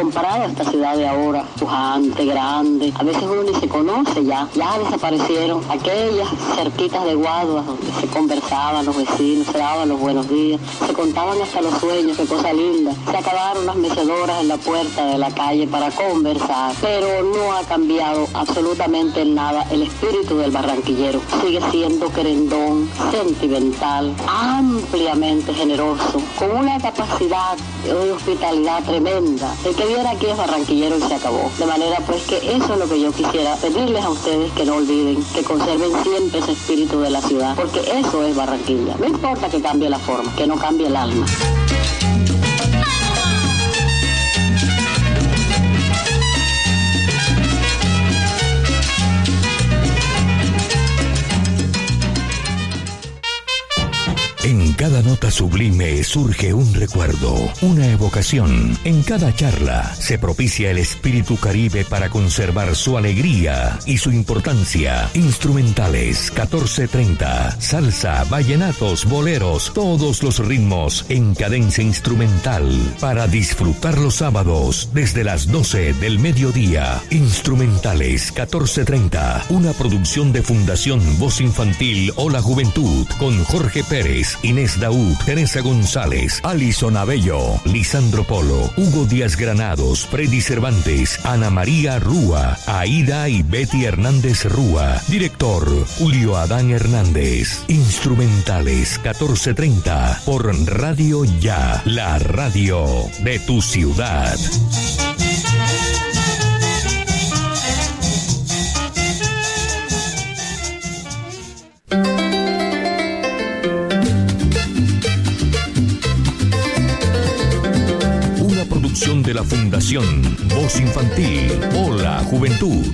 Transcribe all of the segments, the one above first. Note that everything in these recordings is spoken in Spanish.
Comparada esta ciudad de ahora, pujante, grande. A veces uno ni se conoce ya, ya desaparecieron aquellas cerquitas de guaduas donde se conversaban los vecinos, se daban los buenos días, se contaban hasta los sueños, qué cosa linda. Se acabaron las mecedoras en la puerta de la calle para conversar, pero no ha cambiado absolutamente nada el espíritu del barranquillero. Sigue siendo querendón, sentimental, ampliamente generoso, con una capacidad de hospitalidad tremenda. Viera aquí es barranquillero y se acabó. De manera pues que eso es lo que yo quisiera pedirles a ustedes que no olviden, que conserven siempre ese espíritu de la ciudad, porque eso es Barranquilla. No importa que cambie la forma, que no cambie el alma. Cada nota sublime surge un recuerdo, una evocación. En cada charla se propicia el espíritu caribe para conservar su alegría y su importancia. Instrumentales 1430, salsa, vallenatos, boleros, todos los ritmos en cadencia instrumental para disfrutar los sábados desde las 12 del mediodía. Instrumentales 1430, una producción de Fundación Voz Infantil o la Juventud con Jorge Pérez Inés Daud, Teresa González, Alison Abello, Lisandro Polo, Hugo Díaz Granados, Freddy Cervantes, Ana María Rúa, Aida y Betty Hernández Rúa. Director, Julio Adán Hernández. Instrumentales 1430 por Radio Ya, la radio de tu ciudad. De la Fundación Voz Infantil. Hola Juventud.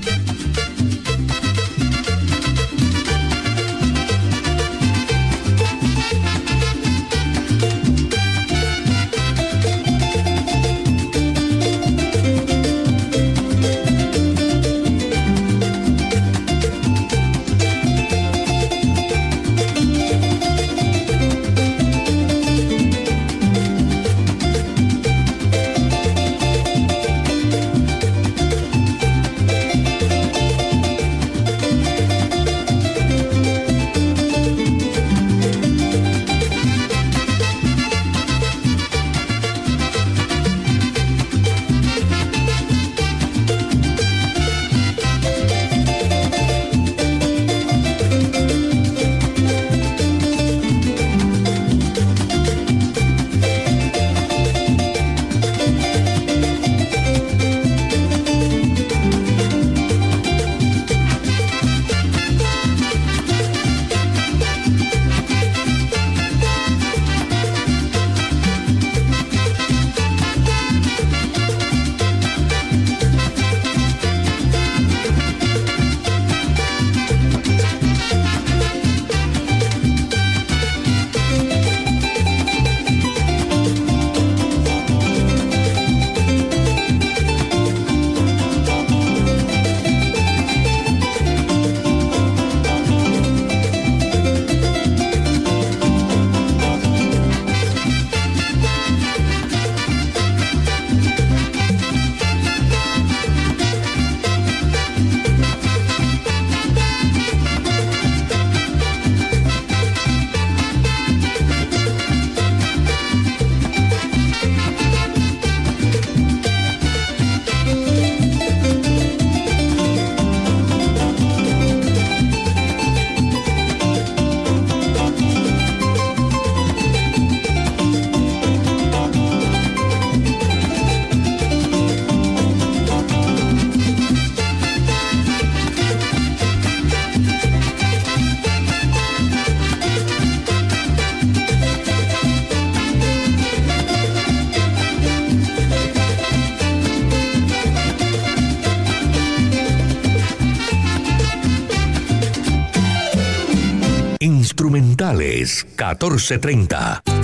Instrumentales 1430.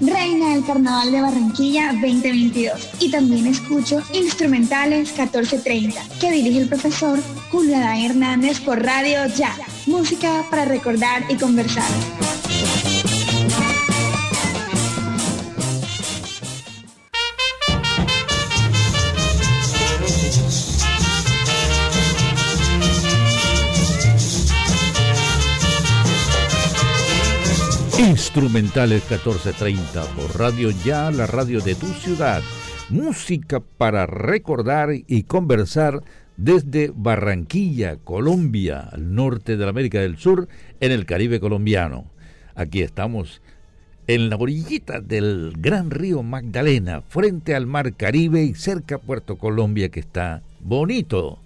Reina del Carnaval de Barranquilla 2022. Y también escucho Instrumentales 1430, que dirige el profesor Julio Adán Hernández por Radio Ya. Música para recordar y conversar. Instrumentales 1430 por Radio Ya, la radio de tu ciudad. Música para recordar y conversar desde Barranquilla, Colombia, al norte de la América del Sur, en el Caribe colombiano. Aquí estamos en la orillita del gran río Magdalena, frente al mar Caribe y cerca a Puerto Colombia, que está bonito.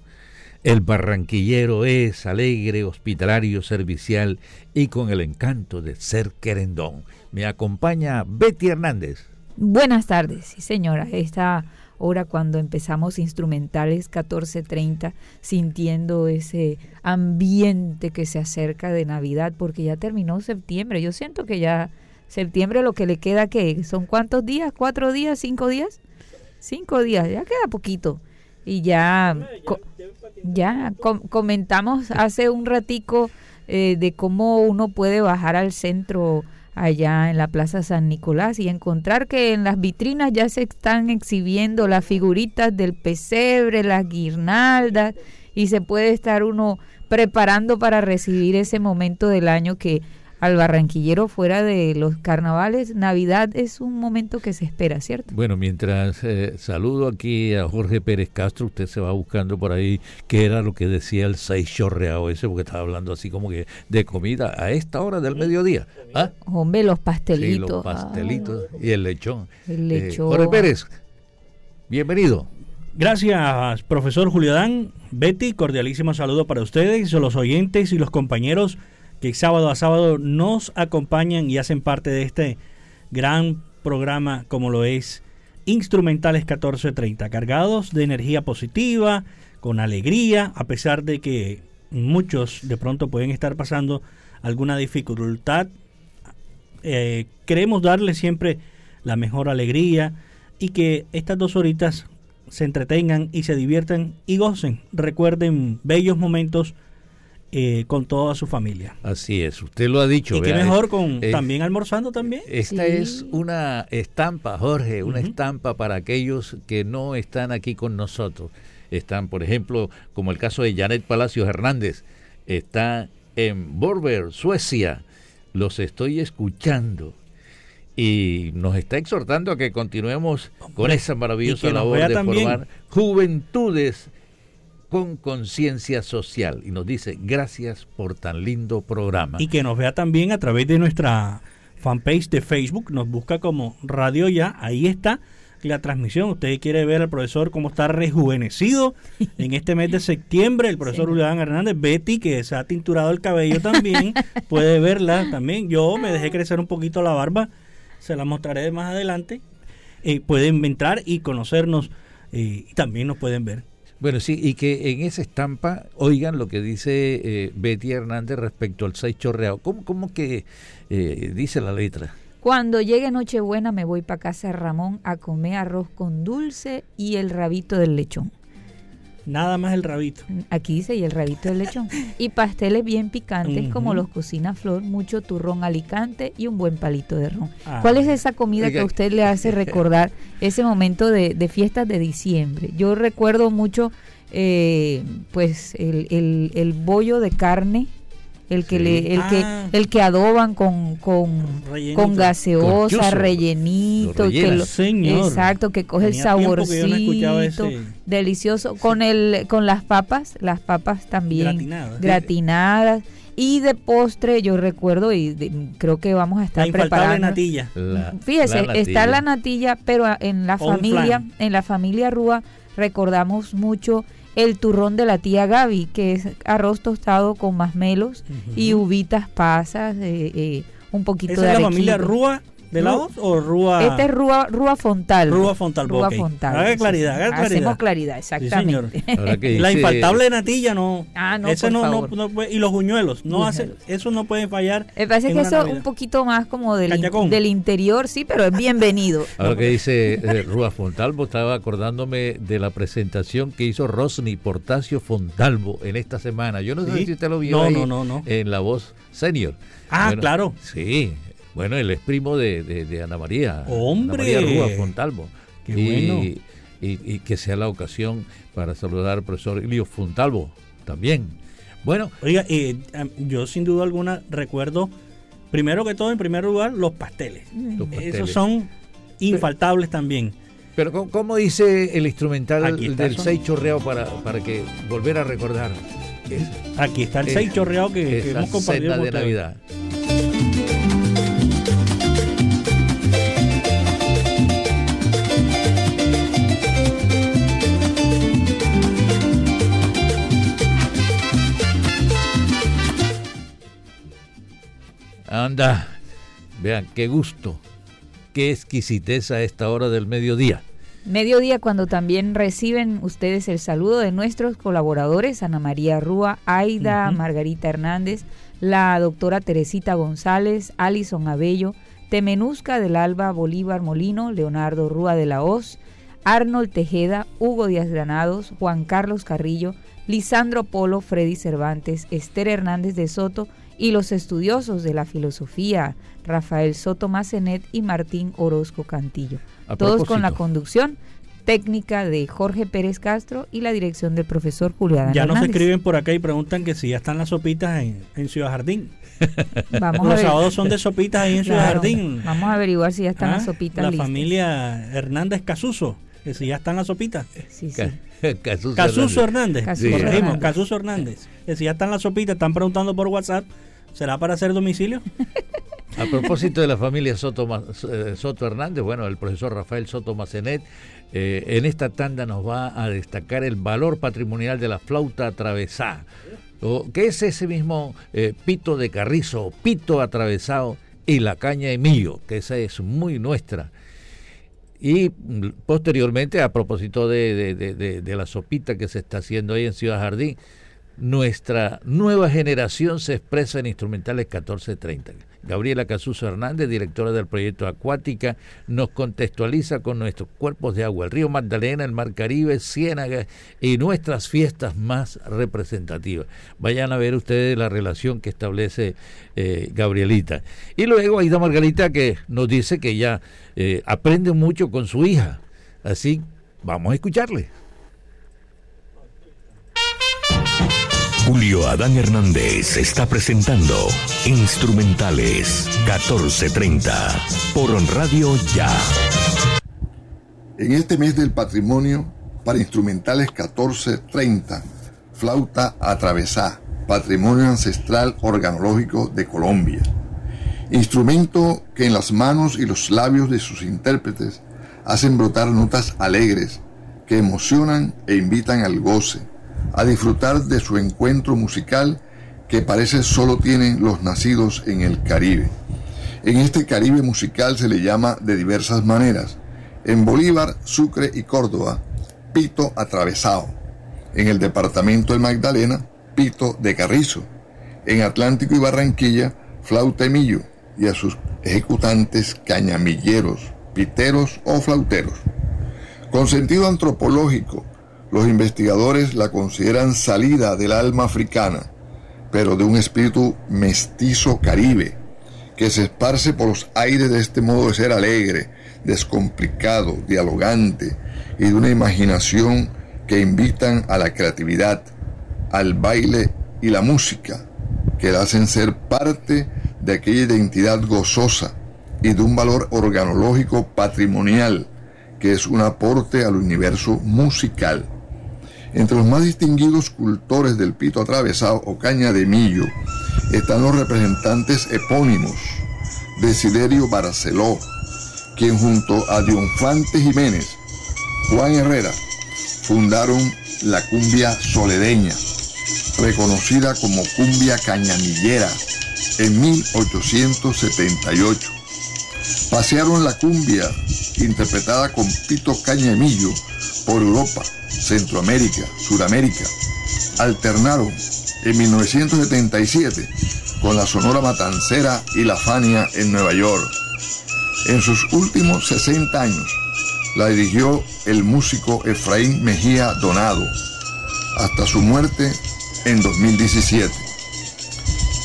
El barranquillero es alegre, hospitalario, servicial y con el encanto de ser querendón. Me acompaña Betty Hernández. Buenas tardes, sí señora. Esta hora cuando empezamos instrumentales 14.30, sintiendo ese ambiente que se acerca de Navidad, porque ya terminó septiembre. Yo siento que ya septiembre lo que le queda, que ¿Son cuántos días? ¿Cuatro días? ¿Cinco días? Cinco días, ya queda poquito. Y ya ya comentamos hace un ratico eh, de cómo uno puede bajar al centro allá en la Plaza San Nicolás y encontrar que en las vitrinas ya se están exhibiendo las figuritas del pesebre, las guirnaldas y se puede estar uno preparando para recibir ese momento del año que al barranquillero fuera de los carnavales, Navidad es un momento que se espera, ¿cierto? Bueno, mientras eh, saludo aquí a Jorge Pérez Castro, usted se va buscando por ahí qué era lo que decía el seis chorreado ese, porque estaba hablando así como que de comida a esta hora del mediodía. ¿Ah? Hombre, los pastelitos. los pastelitos y el lechón. El eh, lechón. Jorge Pérez, bienvenido. Gracias, profesor Julián. Betty, cordialísimo saludo para ustedes, los oyentes y los compañeros que sábado a sábado nos acompañan y hacen parte de este gran programa como lo es Instrumentales 1430, cargados de energía positiva, con alegría, a pesar de que muchos de pronto pueden estar pasando alguna dificultad. Eh, queremos darle siempre la mejor alegría y que estas dos horitas se entretengan y se diviertan y gocen. Recuerden bellos momentos eh, con toda su familia. Así es, usted lo ha dicho. Y qué mejor con también almorzando también. Esta es una estampa, Jorge, una estampa para aquellos que no están aquí con nosotros. Están, por ejemplo, como el caso de Janet Palacios Hernández, está en Borber, Suecia. Los estoy escuchando y nos está exhortando a que continuemos con esa maravillosa labor de formar juventudes con conciencia social y nos dice gracias por tan lindo programa. Y que nos vea también a través de nuestra fanpage de Facebook, nos busca como Radio Ya, ahí está la transmisión. Usted quiere ver al profesor cómo está rejuvenecido en este mes de septiembre. El profesor Julián Hernández, Betty, que se ha tinturado el cabello también, puede verla también. Yo me dejé crecer un poquito la barba, se la mostraré más adelante. Eh, pueden entrar y conocernos eh, y también nos pueden ver. Bueno, sí, y que en esa estampa oigan lo que dice eh, Betty Hernández respecto al seis chorreado. ¿Cómo, cómo que eh, dice la letra? Cuando llegue Nochebuena me voy para casa de Ramón a comer arroz con dulce y el rabito del lechón. Nada más el rabito. Aquí dice y el rabito del lechón. Y pasteles bien picantes como los cocina Flor, mucho turrón alicante y un buen palito de ron. Ah. ¿Cuál es esa comida que a usted le hace recordar ese momento de, fiestas de diciembre? Yo recuerdo mucho eh, pues el, el, el bollo de carne el que le, el que ah. el que adoban con con, con gaseosa, rellenito, que exacto, que coge el saborcito, delicioso con el con las papas, las papas también gratinadas. Y de postre, yo recuerdo y creo que vamos a estar la preparando. natilla. Fíjese, está la natilla, pero en la familia, en la familia Rúa recordamos mucho el turrón de la tía Gaby, que es arroz tostado con masmelos y uvitas pasas, eh, eh, un poquito Esa de es la familia Rúa de la voz o Rúa? Este es Rúa, Rúa Fontal. Rúa Fontal. Rúa. Fontal. Haga claridad, haga claridad. Hacemos claridad, exactamente. señor. Ahora que La infaltable natilla no. Ah, no, Ese por no, no, favor. no puede- y los buñuelos, no hace, eso no puede fallar. Me parece que eso Navidad. un poquito más como del, in- del interior, sí, pero es bienvenido. Ahora que dice eh, Rúa Fontalvo, estaba acordándome de la presentación que hizo Rosny Portacio Fontalvo en esta semana. Yo no sé Sí. si usted lo vio No, ahí no, no, no. en La Voz Senior. Ah, claro. Sí, bueno, él es primo de, de- de Ana María. ¡Hombre! Ana María Rúa Fontalvo. Qué y, bueno. Y, y que sea la ocasión para saludar al profesor Elio Fontalvo también. Bueno, Oiga, eh, yo sin duda alguna recuerdo, primero que todo, en primer lugar, los pasteles. los pasteles. Esos son infaltables también. Pero ¿cómo, cómo dice el instrumental del son- seis chorreado para, para que volver a recordar? Es- Aquí está el Es- 6 chorreado que, hemos compartido. de. Navidad. Anda, vean qué gusto, qué exquisitez a esta hora del mediodía. Mediodía cuando también reciben ustedes el saludo de nuestros colaboradores, Ana María Rúa, Aida. Margarita Hernández, la doctora Teresita González, Alison Abello, Temenusca del Alba, Bolívar Molino, Leonardo Rúa de la Hoz, Arnold Tejeda, Hugo Díaz Granados, Juan Carlos Carrillo, Lisandro Polo, Freddy Cervantes, Esther Hernández de Soto y los estudiosos de la filosofía, Rafael Soto Macenet y Martín Orozco Cantillo. A Todos con la conducción técnica de Jorge Pérez Castro y la dirección del profesor Julián Ya nos Hernández. escriben por acá y preguntan que si ya están las sopitas en, en Ciudad Jardín. Vamos Los sábados son de sopitas ahí en Ciudad Claro, Jardín. Vamos a averiguar si ya están Ah, las sopitas La listas. familia Hernández Casuso, que si ya están las sopitas. Sí, sí. Ca- Casuso Casuso Hernández. Hernández. Casuso corregimos, Hernández. Casuso Hernández. Que si ya están las sopitas, están preguntando por WhatsApp. ¿Será para hacer domicilio? A propósito de la familia Soto, eh, Hernández, bueno, el profesor Rafael Soto Macenet eh, en esta tanda nos va a destacar el valor patrimonial de la flauta atravesada. O, ¿Qué es ese mismo eh, pito de carrizo, pito atravesado y la caña de millo? Que esa es muy nuestra. Y mm, posteriormente, a propósito de- de la sopita que se está haciendo ahí en Ciudad Jardín, nuestra nueva generación se expresa en instrumentales 1430. Gabriela Casuso Hernández, directora del proyecto Acuática, nos contextualiza con nuestros cuerpos de agua, el río Magdalena, el Mar Caribe, Ciénaga y nuestras fiestas más representativas. Vayan a ver ustedes la relación que establece eh, Gabrielita. Y luego Aida Margarita que nos dice que ya eh, aprende mucho con su hija. Así, vamos a escucharle. Julio Adán Hernández está presentando Instrumentales 1430 por Radio Ya. En este mes del patrimonio, para instrumentales 1430, flauta atravesá, patrimonio ancestral organológico de Colombia. Instrumento que en las manos y los labios de sus intérpretes hacen brotar notas alegres que emocionan e invitan al goce, a disfrutar de su encuentro musical que parece solo tienen los nacidos en el Caribe. En este Caribe musical se le llama de diversas maneras. En Bolívar, Sucre y Córdoba, pito atravesado. En el departamento del Magdalena, pito de carrizo. En Atlántico y Barranquilla, flauta y a sus ejecutantes cañamilleros, piteros o flauteros. Con sentido antropológico, los investigadores la consideran salida del alma africana, pero de un espíritu mestizo caribe, que se esparce por los aires de este modo de ser alegre, descomplicado, dialogante y de una imaginación que invitan a la creatividad, al baile y la música, que la hacen ser parte de aquella identidad gozosa y de un valor organológico patrimonial, que es un aporte al universo musical. Entre los más distinguidos cultores del pito atravesado o caña de millo están los representantes epónimos, Desiderio Barceló, quien junto a Dionfante Jiménez, Juan Herrera, fundaron la cumbia soledeña, reconocida como cumbia cañamillera en 1878. Pasearon la cumbia, interpretada con Pito Cañamillo, por Europa, Centroamérica, Suramérica. Alternaron en 1977 con la Sonora Matancera y la Fania en Nueva York. En sus últimos 60 años la dirigió el músico Efraín Mejía Donado hasta su muerte en 2017.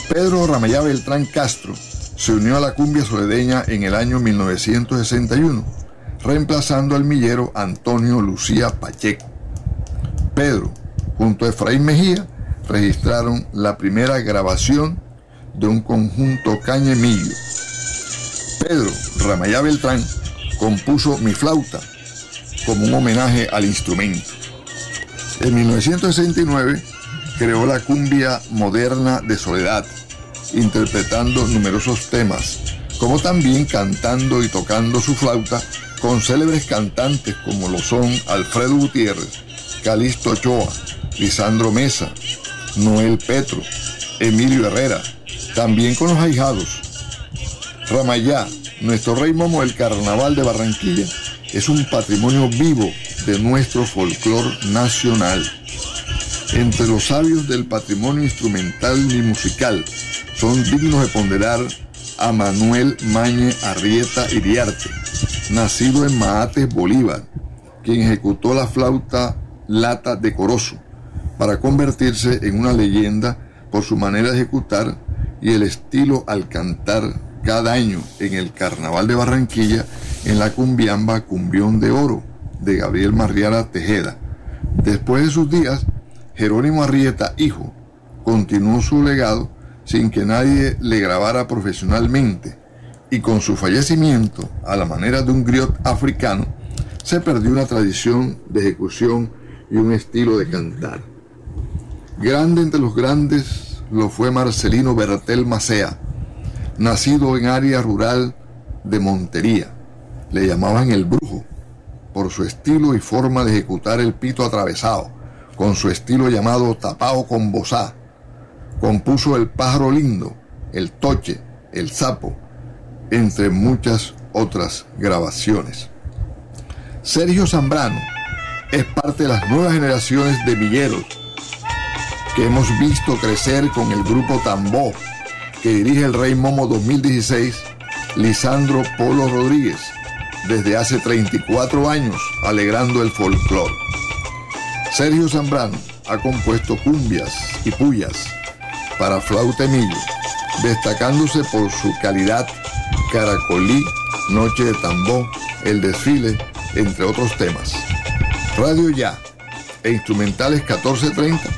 Pedro Ramayá Beltrán Castro se unió a la cumbia soledeña en el año 1961, reemplazando al millero Antonio Lucía Pacheco. Pedro, junto a Efraín Mejía, registraron la primera grabación de un conjunto cañemillo. Pedro Ramayá Beltrán compuso Mi flauta como un homenaje al instrumento. En 1969 creó la cumbia moderna de Soledad, interpretando numerosos temas, como también cantando y tocando su flauta con célebres cantantes como lo son Alfredo Gutiérrez, Calixto Ochoa, Lisandro Mesa, Noel Petro, Emilio Herrera, también con los ahijados. Ramayá, nuestro rey momo del carnaval de Barranquilla, es un patrimonio vivo de nuestro folclor nacional. Entre los sabios del patrimonio instrumental y musical son dignos de ponderar a Manuel Mañe Arrieta Iriarte, nacido en Maates, Bolívar, quien ejecutó la flauta lata de Corozo para convertirse en una leyenda por su manera de ejecutar y el estilo al cantar cada año en el Carnaval de Barranquilla en la cumbiamba Cumbión de Oro de Gabriel Marriara Tejeda. Después de sus días, Jerónimo Arrieta, hijo, continuó su legado sin que nadie le grabara profesionalmente y con su fallecimiento, a la manera de un griot africano, se perdió una tradición de ejecución y un estilo de cantar. Grande entre los grandes lo fue Marcelino Bertel Macea, nacido en área rural de Montería. Le llamaban el brujo por su estilo y forma de ejecutar el pito atravesado, con su estilo llamado tapao con bozá. Compuso El pájaro lindo, El toche, El sapo, entre muchas otras grabaciones. Sergio Zambrano es parte de las nuevas generaciones de villeros que hemos visto crecer con el grupo Tambó que dirige el Rey Momo 2016, Lisandro Polo Rodríguez, desde hace 34 años, alegrando el folclore. Sergio Zambrano ha compuesto cumbias y puyas para flauta millo, destacándose por su calidad Caracolí, Noche de Tambó, El Desfile, entre otros temas. Radio Ya e Instrumentales 1430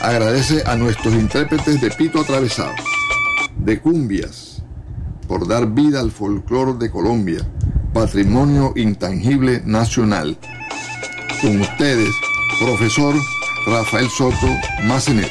agradece a nuestros intérpretes de Pito Atravesado de cumbias por dar vida al folclore de Colombia, patrimonio intangible nacional. Con ustedes, profesor Rafael Soto Macenet.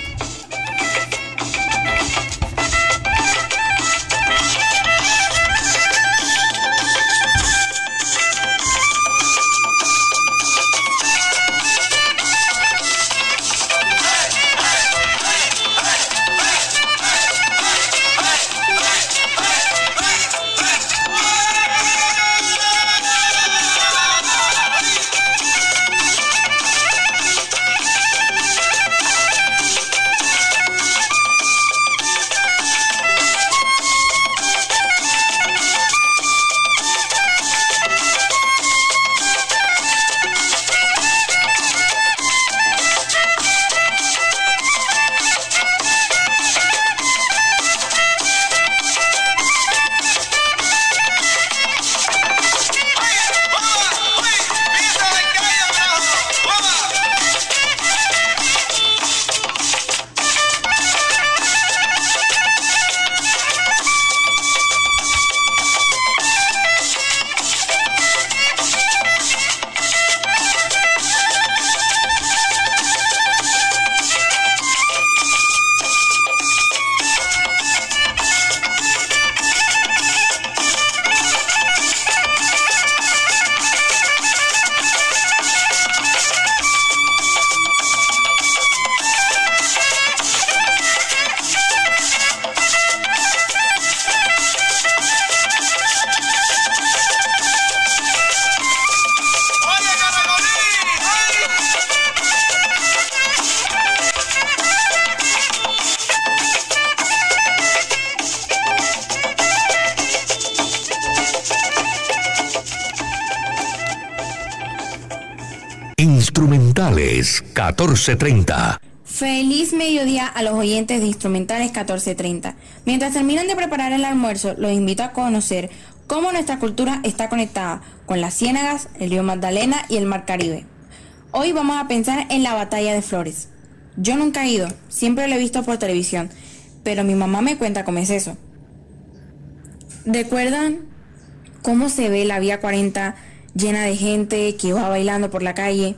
14.30. Feliz mediodía a los oyentes de Instrumentales 1430. Mientras terminan de preparar el almuerzo, los invito a conocer cómo nuestra cultura está conectada con las ciénagas, el río Magdalena y el mar Caribe. Hoy vamos a pensar en la batalla de Flores. Yo nunca he ido, siempre lo he visto por televisión, pero mi mamá me cuenta cómo es eso. ¿Recuerdan cómo se ve la vía 40 llena de gente que va bailando por la calle?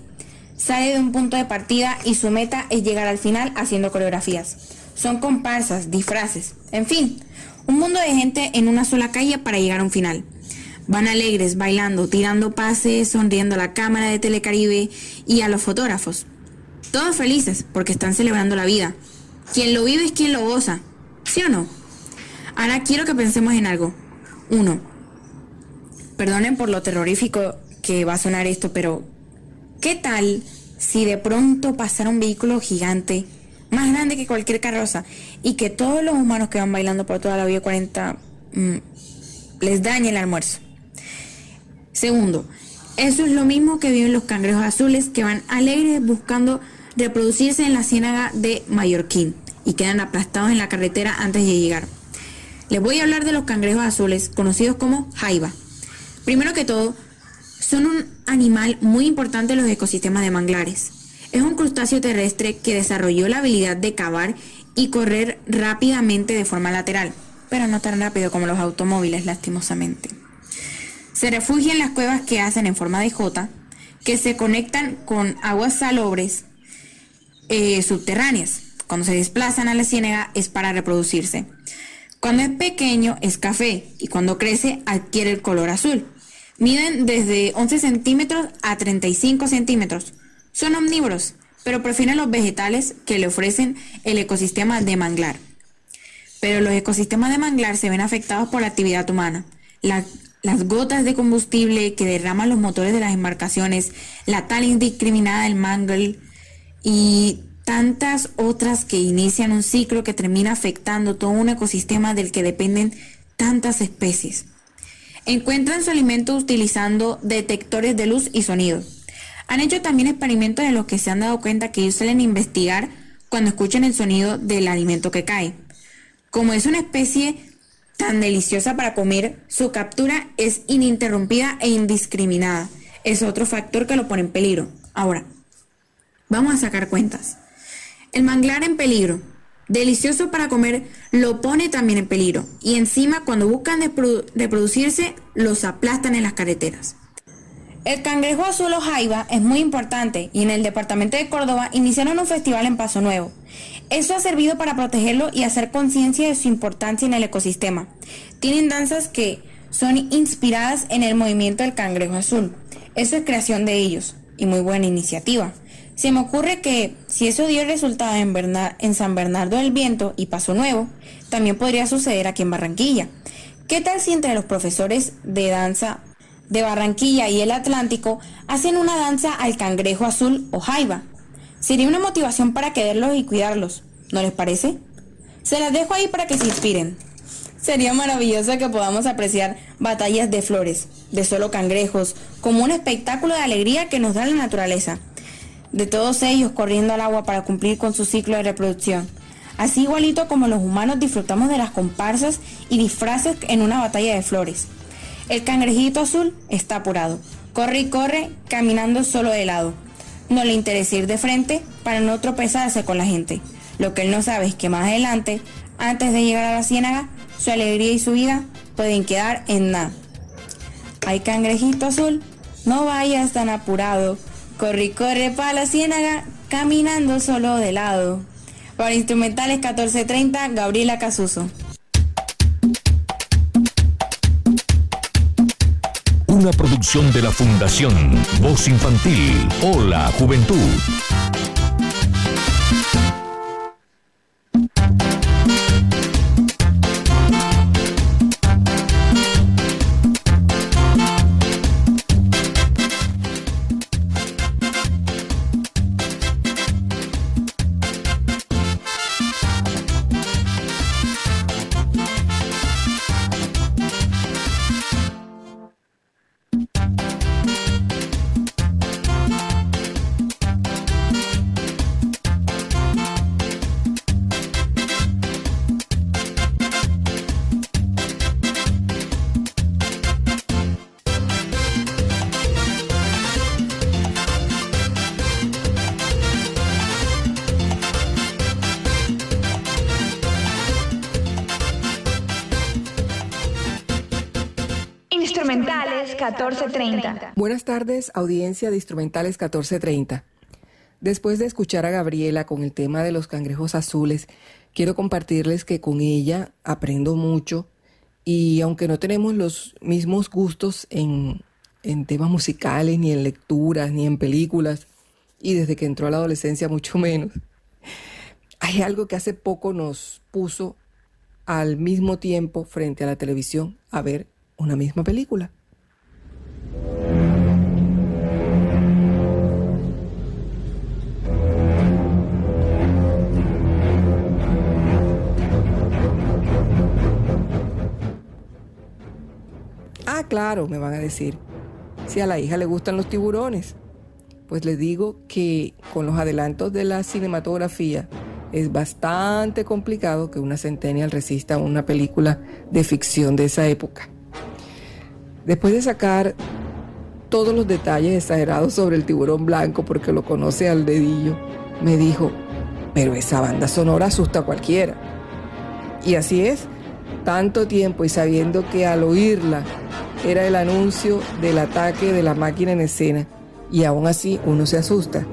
Sale de un punto de partida y su meta es llegar al final haciendo coreografías. Son comparsas, disfraces, en fin, un mundo de gente en una sola calle para llegar a un final. Van alegres, bailando, tirando pases, sonriendo a la cámara de Telecaribe y a los fotógrafos. Todos felices porque están celebrando la vida. Quien lo vive es quien lo goza. ¿Sí o no? Ahora quiero que pensemos en algo. Uno, perdonen por lo terrorífico que va a sonar esto, pero ¿qué tal si de pronto pasara un vehículo gigante, más grande que cualquier carroza, y que todos los humanos que van bailando por toda la vía 40 mm, les dañe el almuerzo? Segundo, eso es lo mismo que viven los cangrejos azules que van alegres buscando reproducirse en la ciénaga de Mallorquín y quedan aplastados en la carretera antes de llegar. Les voy a hablar de los cangrejos azules, conocidos como jaiba. Primero que todo, son un animal muy importante en los ecosistemas de manglares. Es un crustáceo terrestre que desarrolló la habilidad de cavar y correr rápidamente de forma lateral, pero no tan rápido como los automóviles, lastimosamente. Se refugia en las cuevas que hacen en forma de J, que se conectan con aguas salobres eh, subterráneas. Cuando se desplazan a la ciénaga es para reproducirse. Cuando es pequeño es café y cuando crece adquiere el color azul. Miden desde 11 centímetros a 35 centímetros. Son omnívoros, pero prefieren los vegetales que le ofrecen el ecosistema de manglar. Pero los ecosistemas de manglar se ven afectados por la actividad humana. las gotas de combustible que derraman los motores de las embarcaciones, la tal indiscriminada del mangle, y tantas otras que inician un ciclo que termina afectando todo un ecosistema del que dependen tantas especies. Encuentran su alimento utilizando detectores de luz y sonido. Han hecho también experimentos en los que se han dado cuenta que ellos suelen investigar cuando escuchan el sonido del alimento que cae. Como es una especie tan deliciosa para comer, su captura es ininterrumpida e indiscriminada. Es otro factor que lo pone en peligro. Ahora, Vamos a sacar cuentas. El manglar en peligro, delicioso para comer, lo pone también en peligro. Y encima cuando buscan reproducirse, los aplastan en las carreteras. El cangrejo azul o jaiba es muy importante y en el departamento de Córdoba iniciaron un festival en Paso Nuevo. Eso ha servido para protegerlo y hacer conciencia de su importancia en el ecosistema. Tienen danzas que son inspiradas en el movimiento del cangrejo azul. Eso es creación de ellos y muy buena iniciativa. Se me ocurre que si eso dio resultado en, en San Bernardo del Viento y Paso Nuevo, también podría suceder aquí en Barranquilla. ¿Qué tal si entre los profesores de danza de Barranquilla y el Atlántico hacen una danza al cangrejo azul o jaiba? Sería una motivación para quererlos y cuidarlos, ¿no les parece? Se las dejo ahí para que se inspiren. Sería maravilloso que podamos apreciar batallas de flores, de solo cangrejos, como un espectáculo de alegría que nos da la naturaleza de todos ellos corriendo al agua para cumplir con su ciclo de reproducción. Así igualito como los humanos disfrutamos de las comparsas y disfraces en una batalla de flores. El cangrejito azul está apurado. Corre y corre, caminando solo de lado. No le interesa ir de frente para no tropezarse con la gente. Lo que él no sabe es que más adelante, antes de llegar a la ciénaga, su alegría y su vida pueden quedar en nada. Ay, cangrejito azul, no vayas tan apurado Corre, corre para la ciénaga, caminando solo de lado. Para Instrumentales 1430, Gabriela Casuso. Una producción de la Fundación Voz Infantil. Hola, Juventud. Buenas tardes, audiencia de Instrumentales 1430. Después de escuchar a Gabriela con el tema de los cangrejos azules, quiero compartirles que con ella aprendo mucho y aunque no tenemos los mismos gustos en, en temas musicales, ni en lecturas, ni en películas, y desde que entró a la adolescencia mucho menos, hay algo que hace poco nos puso al mismo tiempo frente a la televisión a ver una misma película. Claro, me van a decir. Si a la hija le gustan los tiburones, pues les digo que con los adelantos de la cinematografía es bastante complicado que una centennial resista a una película de ficción de esa época. Después de sacar todos los detalles exagerados sobre el tiburón blanco porque lo conoce al dedillo, me dijo, pero esa banda sonora asusta a cualquiera. Y así es, tanto tiempo y sabiendo que al oírla era el anuncio del ataque de la máquina en escena y aún así uno se asusta.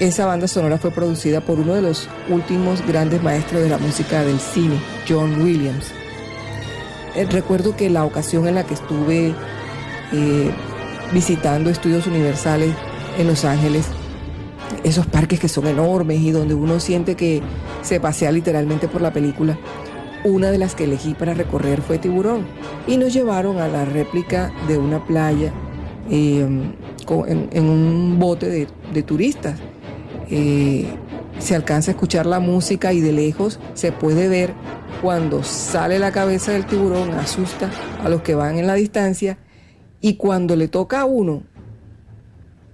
Esa banda sonora fue producida por uno de los últimos grandes maestros de la música del cine, John Williams. Eh, recuerdo que la ocasión en la que estuve eh, visitando estudios universales en Los Ángeles, esos parques que son enormes y donde uno siente que se pasea literalmente por la película, una de las que elegí para recorrer fue Tiburón y nos llevaron a la réplica de una playa eh, en, un bote de, turistas. Eh, se alcanza a escuchar la música y de lejos se puede ver cuando sale la cabeza del tiburón, asusta a los que van en la distancia y cuando le toca a uno,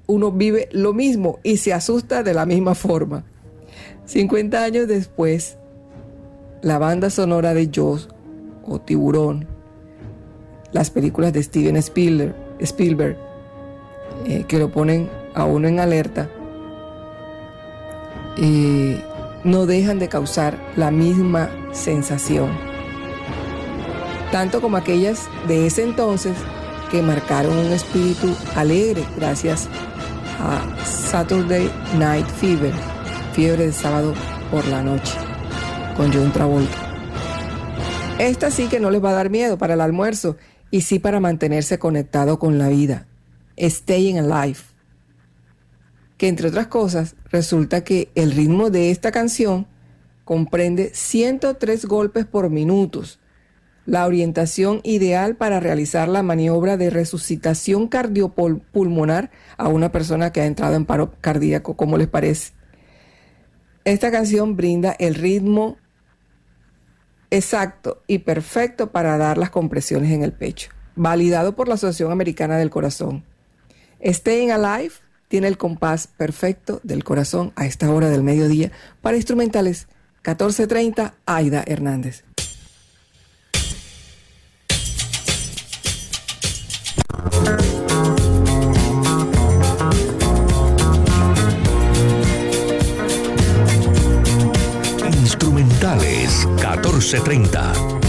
uno vive lo mismo y se asusta de la misma forma. 50 años después, la banda sonora de Jaws o Tiburón, las películas de Steven Spielberg, eh, que lo ponen a uno en alerta, eh, no dejan de causar la misma sensación. Tanto como aquellas de ese entonces que marcaron un espíritu alegre gracias a Saturday Night Fever, fiebre de sábado por la noche con John Travolta. Esta sí que no les va a dar miedo para el almuerzo y sí para mantenerse conectado con la vida. Staying Alive. Que entre otras cosas, resulta que el ritmo de esta canción comprende 103 golpes por minutos, la orientación ideal para realizar la maniobra de resucitación cardiopulmonar a una persona que ha entrado en paro cardíaco, como les parece. Esta canción brinda el ritmo exacto y perfecto para dar las compresiones en el pecho, validado por la Asociación Americana del Corazón. Staying Alive tiene el compás perfecto del corazón a esta hora del mediodía para instrumentales 1430 Aida Hernández. 1430.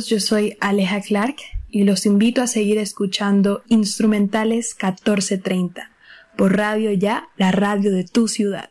Yo soy Aleja Clark y los invito a seguir escuchando Instrumentales 1430 por Radio Ya, la radio de tu ciudad.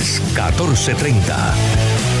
1430.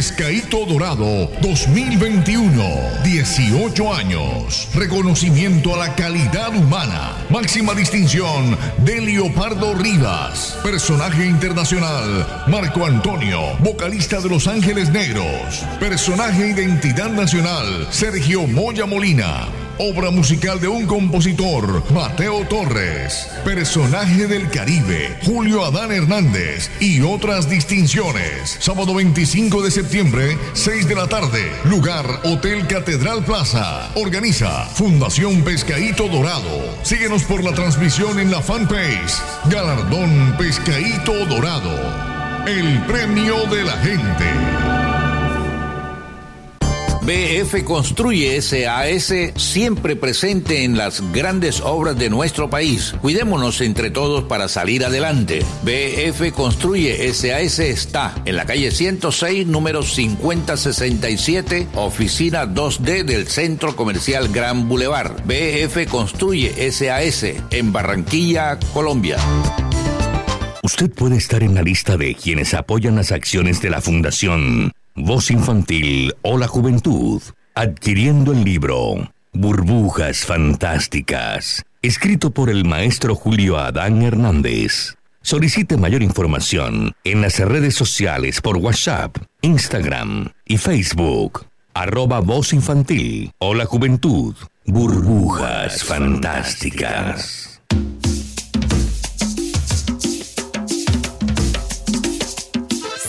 Pescadito Dorado 2021. 18 años. Reconocimiento a la calidad humana. Máxima distinción de Leopardo Rivas. Personaje internacional Marco Antonio, vocalista de Los Ángeles Negros. Personaje identidad nacional Sergio Moya Molina. Obra musical de un compositor, Mateo Torres. Personaje del Caribe, Julio Adán Hernández. Y otras distinciones. Sábado 25 de septiembre, 6 de la tarde. Lugar Hotel Catedral Plaza. Organiza Fundación Pescaíto Dorado. Síguenos por la transmisión en la fanpage. Galardón Pescaíto Dorado. El premio de la gente. BF Construye SAS siempre presente en las grandes obras de nuestro país. Cuidémonos entre todos para salir adelante. BF Construye SAS está en la calle 106, número 5067, oficina 2D del Centro Comercial Gran Boulevard. BF Construye SAS en Barranquilla, Colombia. Usted puede estar en la lista de quienes apoyan las acciones de la Fundación Voz Infantil o la Juventud, adquiriendo el libro Burbujas Fantásticas, escrito por el maestro Julio Adán Hernández. Solicite mayor información en las redes sociales por WhatsApp, Instagram y Facebook arroba voz infantil o la juventud. Burbujas fantásticas.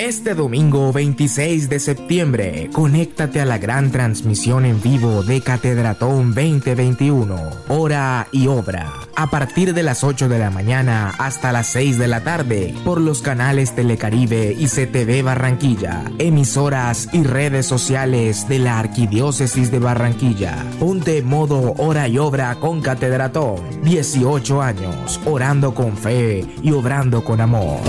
Este domingo 26 de septiembre, conéctate a la gran transmisión en vivo de Catedratón 2021, hora y obra, a partir de las 8 de la mañana hasta las 6 de la tarde, por los canales Telecaribe y CTV Barranquilla, emisoras y redes sociales de la Arquidiócesis de Barranquilla. Ponte modo hora y obra con Catedratón, 18 años, orando con fe y obrando con amor.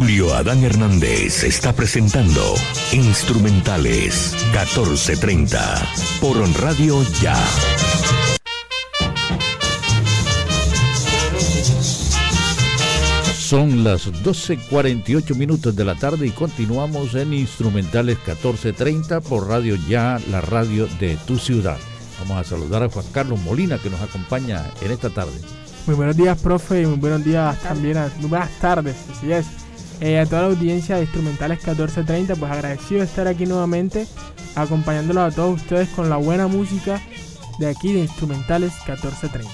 Julio Adán Hernández está presentando Instrumentales 1430 por Radio Ya. Son las 12.48 minutos de la tarde y continuamos en Instrumentales 1430 por Radio Ya, la radio de tu ciudad. Vamos a saludar a Juan Carlos Molina que nos acompaña en esta tarde. Muy buenos días, profe, y muy buenos días también, a, muy buenas tardes, así es. Eh, a toda la audiencia de Instrumentales 1430, pues agradecido de estar aquí nuevamente, acompañándolos a todos ustedes con la buena música de aquí de Instrumentales 1430.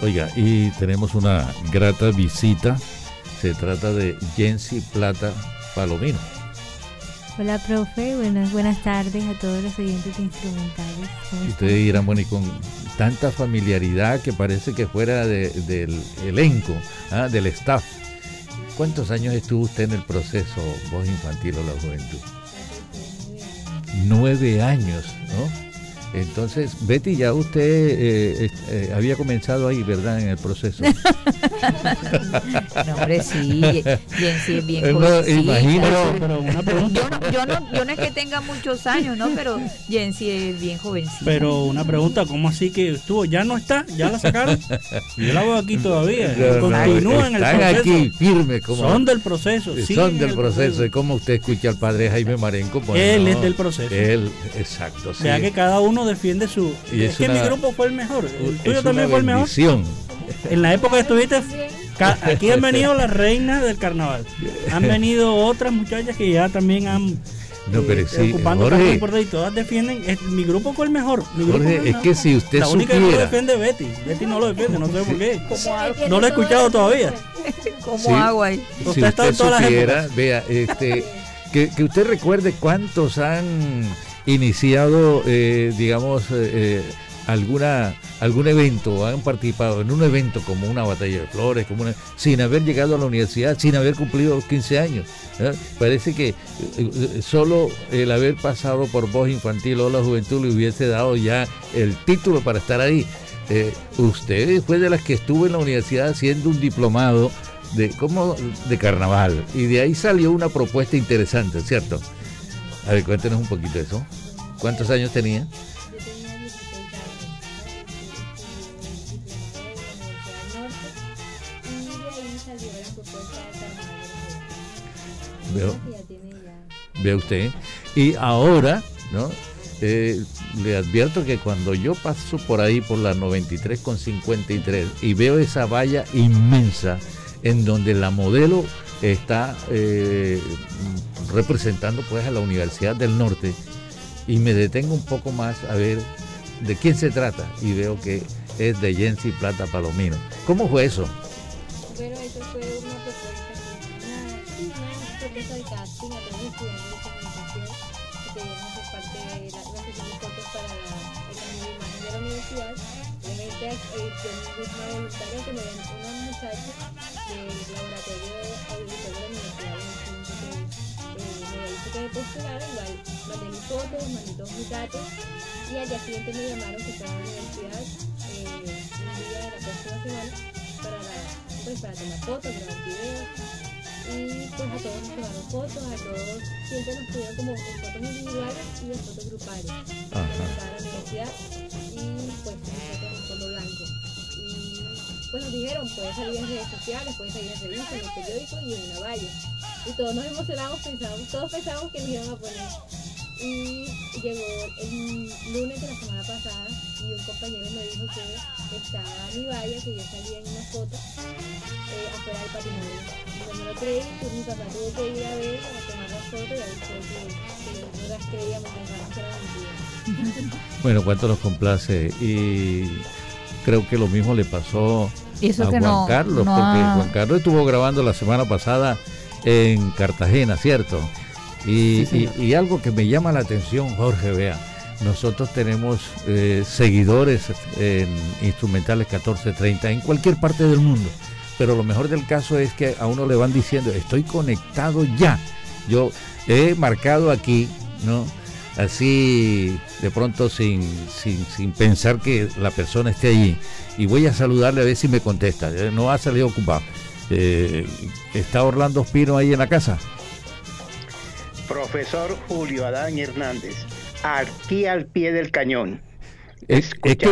Oiga, y tenemos una grata visita. Se trata de Jensi Plata Palomino. Hola, profe. Buenas, buenas tardes a todos los oyentes de Instrumentales. Ustedes dirán, bueno, y con tanta familiaridad que parece que fuera de, del elenco, ¿ah? del staff. ¿Cuántos años estuvo usted en el proceso Voz Infantil o la Juventud? Nueve años, ¿no? Entonces, Betty, ya usted eh, eh, había comenzado ahí, ¿verdad? En el proceso. no, hombre, sí, bien, sí, bien no, imagino. Pero, una pregunta. Yo, no, yo, no, yo no es que tenga muchos años, ¿no? Pero Jensi es bien jovencita. Pero una pregunta, ¿cómo así que estuvo? ¿Ya no está? ¿Ya la sacaron? Yo la veo aquí todavía. Continúan en el proceso. aquí firmes. Como, son del proceso. Son del proceso. ¿Y cómo usted escucha al padre Jaime Marenco? Pues él es del proceso. Él, exacto. Sí. Ya que cada uno defiende su. Y es, que mi grupo fue el mejor. El tuyo también fue el mejor. En la época que estuviste, aquí han venido las reinas del carnaval. Han venido otras muchachas que ya también han. No, pero eh, sí, ocupando Jorge, y todas defienden. es- mi grupo fue el mejor. Mi grupo Jorge, fue el es que si usted La única que no defiende es Betty. Betty no lo defiende, no sé por qué. No lo he escuchado todavía. ¿Cómo Sí. hago ahí? si Usted estado usted en todas las supiera, épocas. vea, este, que, que usted recuerde cuántos han iniciado, eh, digamos, eh, eh, alguna algún evento, han participado en un evento como una batalla de flores, como una, sin haber llegado a la universidad, sin haber cumplido los 15 años. ¿eh? Parece que solo el haber pasado por voz infantil o la juventud le hubiese dado ya el título para estar ahí. Eh, usted fue de las que estuvo en la universidad haciendo un diplomado de como de carnaval y de ahí salió una propuesta interesante, ¿cierto? A ver, cuéntenos un poquito eso. ¿Cuántos años tenía? Veo, ve usted. Y ahora, ¿no? Eh, le advierto que cuando yo paso por ahí por la 93 con 53 y veo esa valla inmensa en donde la modelo está eh, representando pues a la Universidad del Norte y me detengo un poco más a ver de quién se trata y veo que es de Jensi Plata Palomino. ¿Cómo fue eso? Bueno, eso fue una propuesta, una, propuesta de casting a todos los estudiantes de comunicación que querían hacer parte de la, una sesión de fotos para la, imagen de la universidad. Obviamente, eh, yo una voluntaria que me una muchacha del laboratorio audiovisual de la universidad, el eh, me hizo que me igual mandé mis fotos, mandé todos mis datos y al día siguiente me llamaron que estaba en la universidad eh, un día de la próxima semana para, la, pues, para tomar fotos, grabar videos y pues a todos nos tomaron fotos, a todos siempre nos pidieron como fotos individuales y fotos grupales la universidad y pues nosotros y pues nos dijeron puede salir en redes sociales, puede salir en revistas, en los periódicos y en una valla y todos nos emocionamos, pensábamos, todos pensábamos que nos iban a poner y llegó el lunes de la semana pasada y un compañero me dijo que estaba mi valla, que yo salía en una foto eh, afuera del patrimonio. No me lo creí, pues mi papá tuvo que ir a ver para tomar la foto y ahí fue que, que no las creíamos, pensábamos que era mentira. Bueno, cuánto nos complace y creo que lo mismo le pasó Y eso a que Juan no- Carlos, no porque ha- Juan Carlos estuvo grabando la semana pasada en Cartagena, ¿cierto? Y, Sí, y- y algo que me llama la atención, Jorge, vea, nosotros tenemos eh, seguidores en Instrumentales 1430 en cualquier parte del mundo, pero lo mejor del caso es que a uno le van diciendo, estoy conectado ya. Yo he marcado aquí, ¿no? Así de pronto sin, sin, sin pensar que la persona esté allí. Y voy a saludarle a ver si me contesta. Eh, No ha salido ocupado. Eh, ¿Está Orlando Espino ahí en la casa? Profesor Julio Adán Hernández, aquí al pie del cañón. Es, es que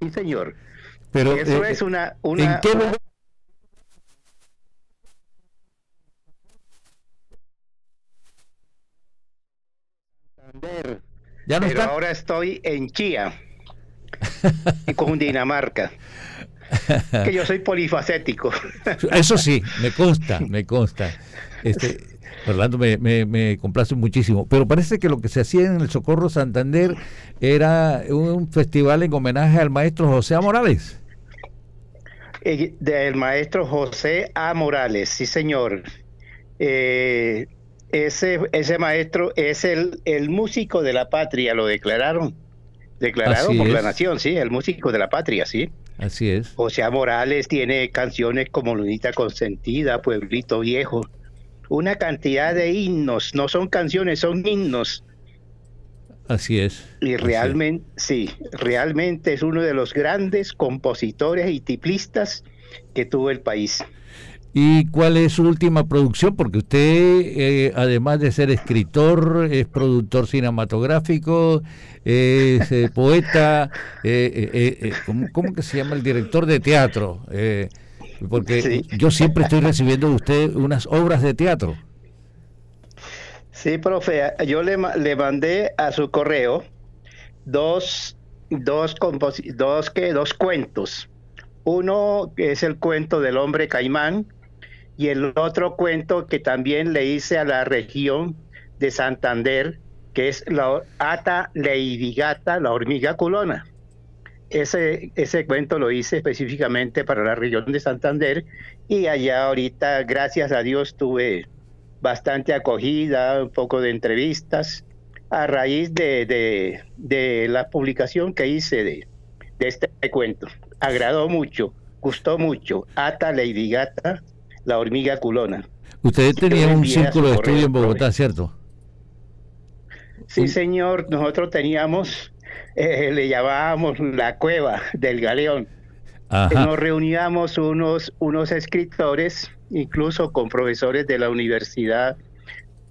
sí, señor. Pero, Eso eh, es una... una ¿en qué lugar? Santander. Ya no Pero está. ahora estoy en Chía y con Dinamarca. Que yo soy polifacético. Eso sí, me consta, me consta. Este, Orlando me, me, me complace muchísimo. Pero parece que lo que se hacía en el Socorro Santander era un festival en homenaje al maestro José A. Morales. Eh, Del maestro José A. Morales, sí señor. Eh, ese, ese maestro es el, el músico de la patria, lo declararon. Declarado Así por la nación, sí, el músico de la patria, sí. Así es. José A. Morales tiene canciones como Lunita Consentida, Pueblito Viejo, una cantidad de himnos, no son canciones, son himnos. Así es. Y realmente, sí, realmente es uno de los grandes compositores y tiplistas que tuvo el país. ¿Y cuál es su última producción? Porque usted, eh, además de ser escritor, es productor cinematográfico, es eh, poeta, eh, eh, ¿cómo, cómo que se llama el director de teatro? Porque yo siempre estoy recibiendo de usted unas obras de teatro. Sí, profe, yo le, le mandé a su correo dos, dos, dos, ¿qué? dos cuentos. Uno es el cuento del hombre caimán y el otro cuento que también le hice a la región de Santander, que es la Ata Leivigata, la hormiga culona. Ese, cuento lo hice específicamente para la región de Santander y allá ahorita, gracias a Dios, tuve bastante acogida, un poco de entrevistas, a raíz de, la publicación que hice de, de este cuento. Agradó mucho, gustó mucho. Ata Lady la hormiga culona. Usted Sí, yo tenía le un círculo de estudio en. Bogotá, ¿cierto? Sí, señor, nosotros teníamos, eh, le llamábamos la cueva del galeón. Ajá. Nos reuníamos unos, unos escritores, incluso con profesores de la universidad,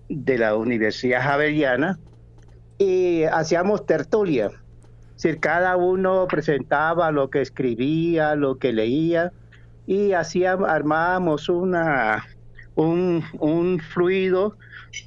de la Universidad Javeriana, y hacíamos tertulia. Es decir, cada uno presentaba lo que escribía, lo que leía, y hacíamos, armábamos una, un, un fluido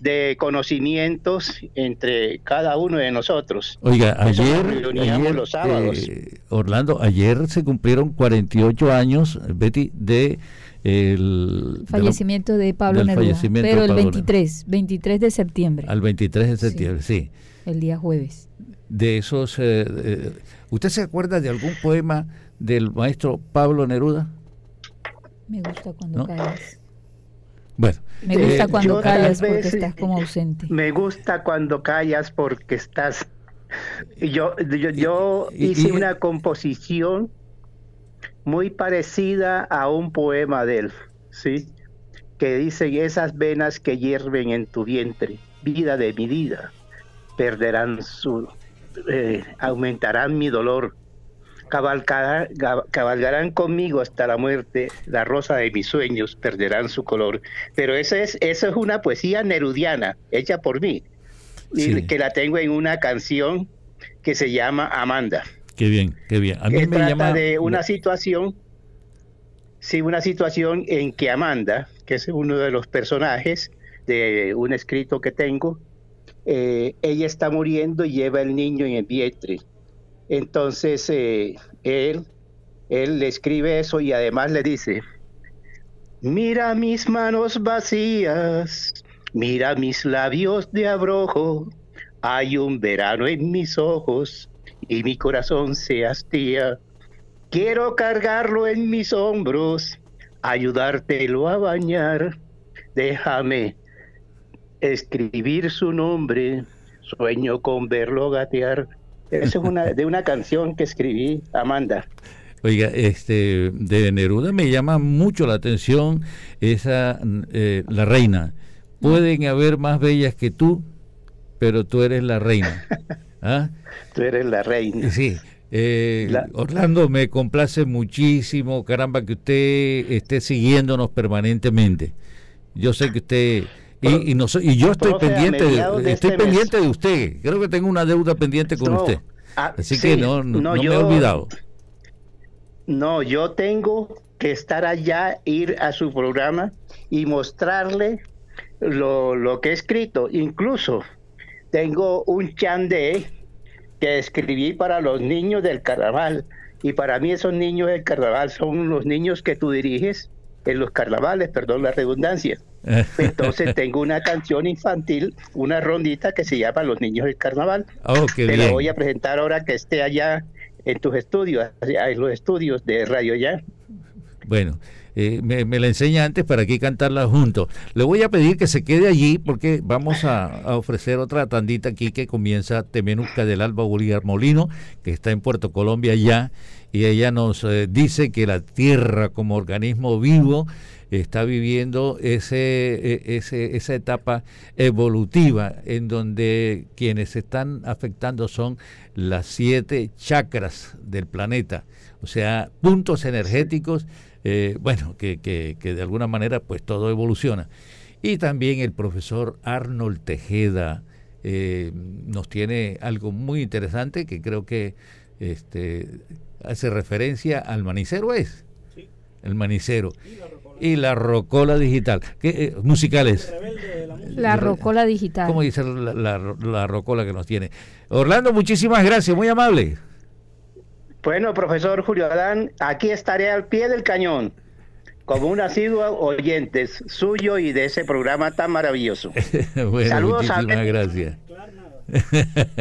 de conocimientos entre cada uno de nosotros. Oiga, ayer, ayer, los sábados. eh, Orlando, ayer se cumplieron 48 años, Betty, de el de la- Fallecimiento de Pablo Neruda. fallecimiento Pero el Pablo Neruda. 23, 23 de septiembre, al 23 de septiembre, sí. el día jueves. De esos, eh, eh, ¿usted se acuerda de algún poema del maestro Pablo Neruda? Me gusta cuando ¿No? callas. Bueno, Me gusta Eh, cuando callas porque estás como ausente. Me gusta cuando callas porque estás. y Yo, yo, yo y- hice y- una composición muy parecida a un poema de él, ¿sí? Que dice, esas venas que hierven en tu vientre, vida de mi vida, perderán su, eh, aumentarán mi dolor, cabalgarán, cabalgarán conmigo hasta la muerte, la rosa de mis sueños perderán su color. Pero esa es, eso es una poesía nerudiana, hecha por mí, y que la tengo en una canción que se llama Amanda. Qué bien, qué bien. A mí me trata de una situación, sí, una situación en que Amanda, que es uno de los personajes de un escrito que tengo, eh, ella está muriendo y lleva el niño en el vientre. Entonces eh, él, él le escribe eso y además le dice, mira mis manos vacías, mira mis labios de abrojo, hay un verano en mis ojos y mi corazón se hastía. Quiero cargarlo en mis hombros, ayudártelo a bañar. Déjame escribir su nombre, sueño con verlo gatear. Esa es una de una canción que escribí, Amanda. Oiga, este de Neruda me llama mucho la atención esa eh, la reina. Pueden haber más bellas que tú, pero tú eres la reina. ¿Ah? Tú eres la reina. Sí. Eh, Orlando, me complace muchísimo, caramba, que usted esté siguiéndonos permanentemente. Yo sé que usted y, y, no, y yo estoy pendiente, de, estoy este pendiente de usted. Creo que tengo una deuda pendiente con usted. Ah, Así que no, no, me he olvidado. No, yo tengo que estar allá, ir a su programa y mostrarle lo, lo que he escrito. Incluso tengo un chandé que escribí para los niños del carnaval. Y para mí esos niños del carnaval son los niños que tú diriges en los carnavales, perdón la redundancia. Entonces tengo una canción infantil, una rondita que se llama Los Niños del Carnaval. Oh, Te la voy a presentar ahora que esté allá en tus estudios, en los estudios de Radio Ya. Bueno, eh, me, la enseña antes para aquí cantarla juntos. Le voy a pedir que se quede allí porque vamos a, ofrecer otra tandita aquí que comienza Temenuca del Alba Bolívar Molino, que está en Puerto Colombia ya, y ella nos eh, dice que la tierra como organismo vivo está viviendo ese, e, ese, esa etapa evolutiva en donde quienes están afectando son las siete chakras del planeta, o sea, puntos energéticos eh, bueno, que, que, que, de alguna manera pues todo evoluciona. Y también el profesor Arnold Tejeda eh, nos tiene algo muy interesante que creo que este, hace referencia al manicero, ¿es? El manicero. Y la rocola digital. ¿Qué, eh, musicales? La rocola digital. ¿Cómo dice la, la, la rocola que nos tiene? Orlando, muchísimas gracias, muy amable. Bueno, profesor Julio Adán, aquí estaré al pie del cañón, como un asiduo oyente suyo y de ese programa tan maravilloso. bueno, Saludos muchísimas gracias.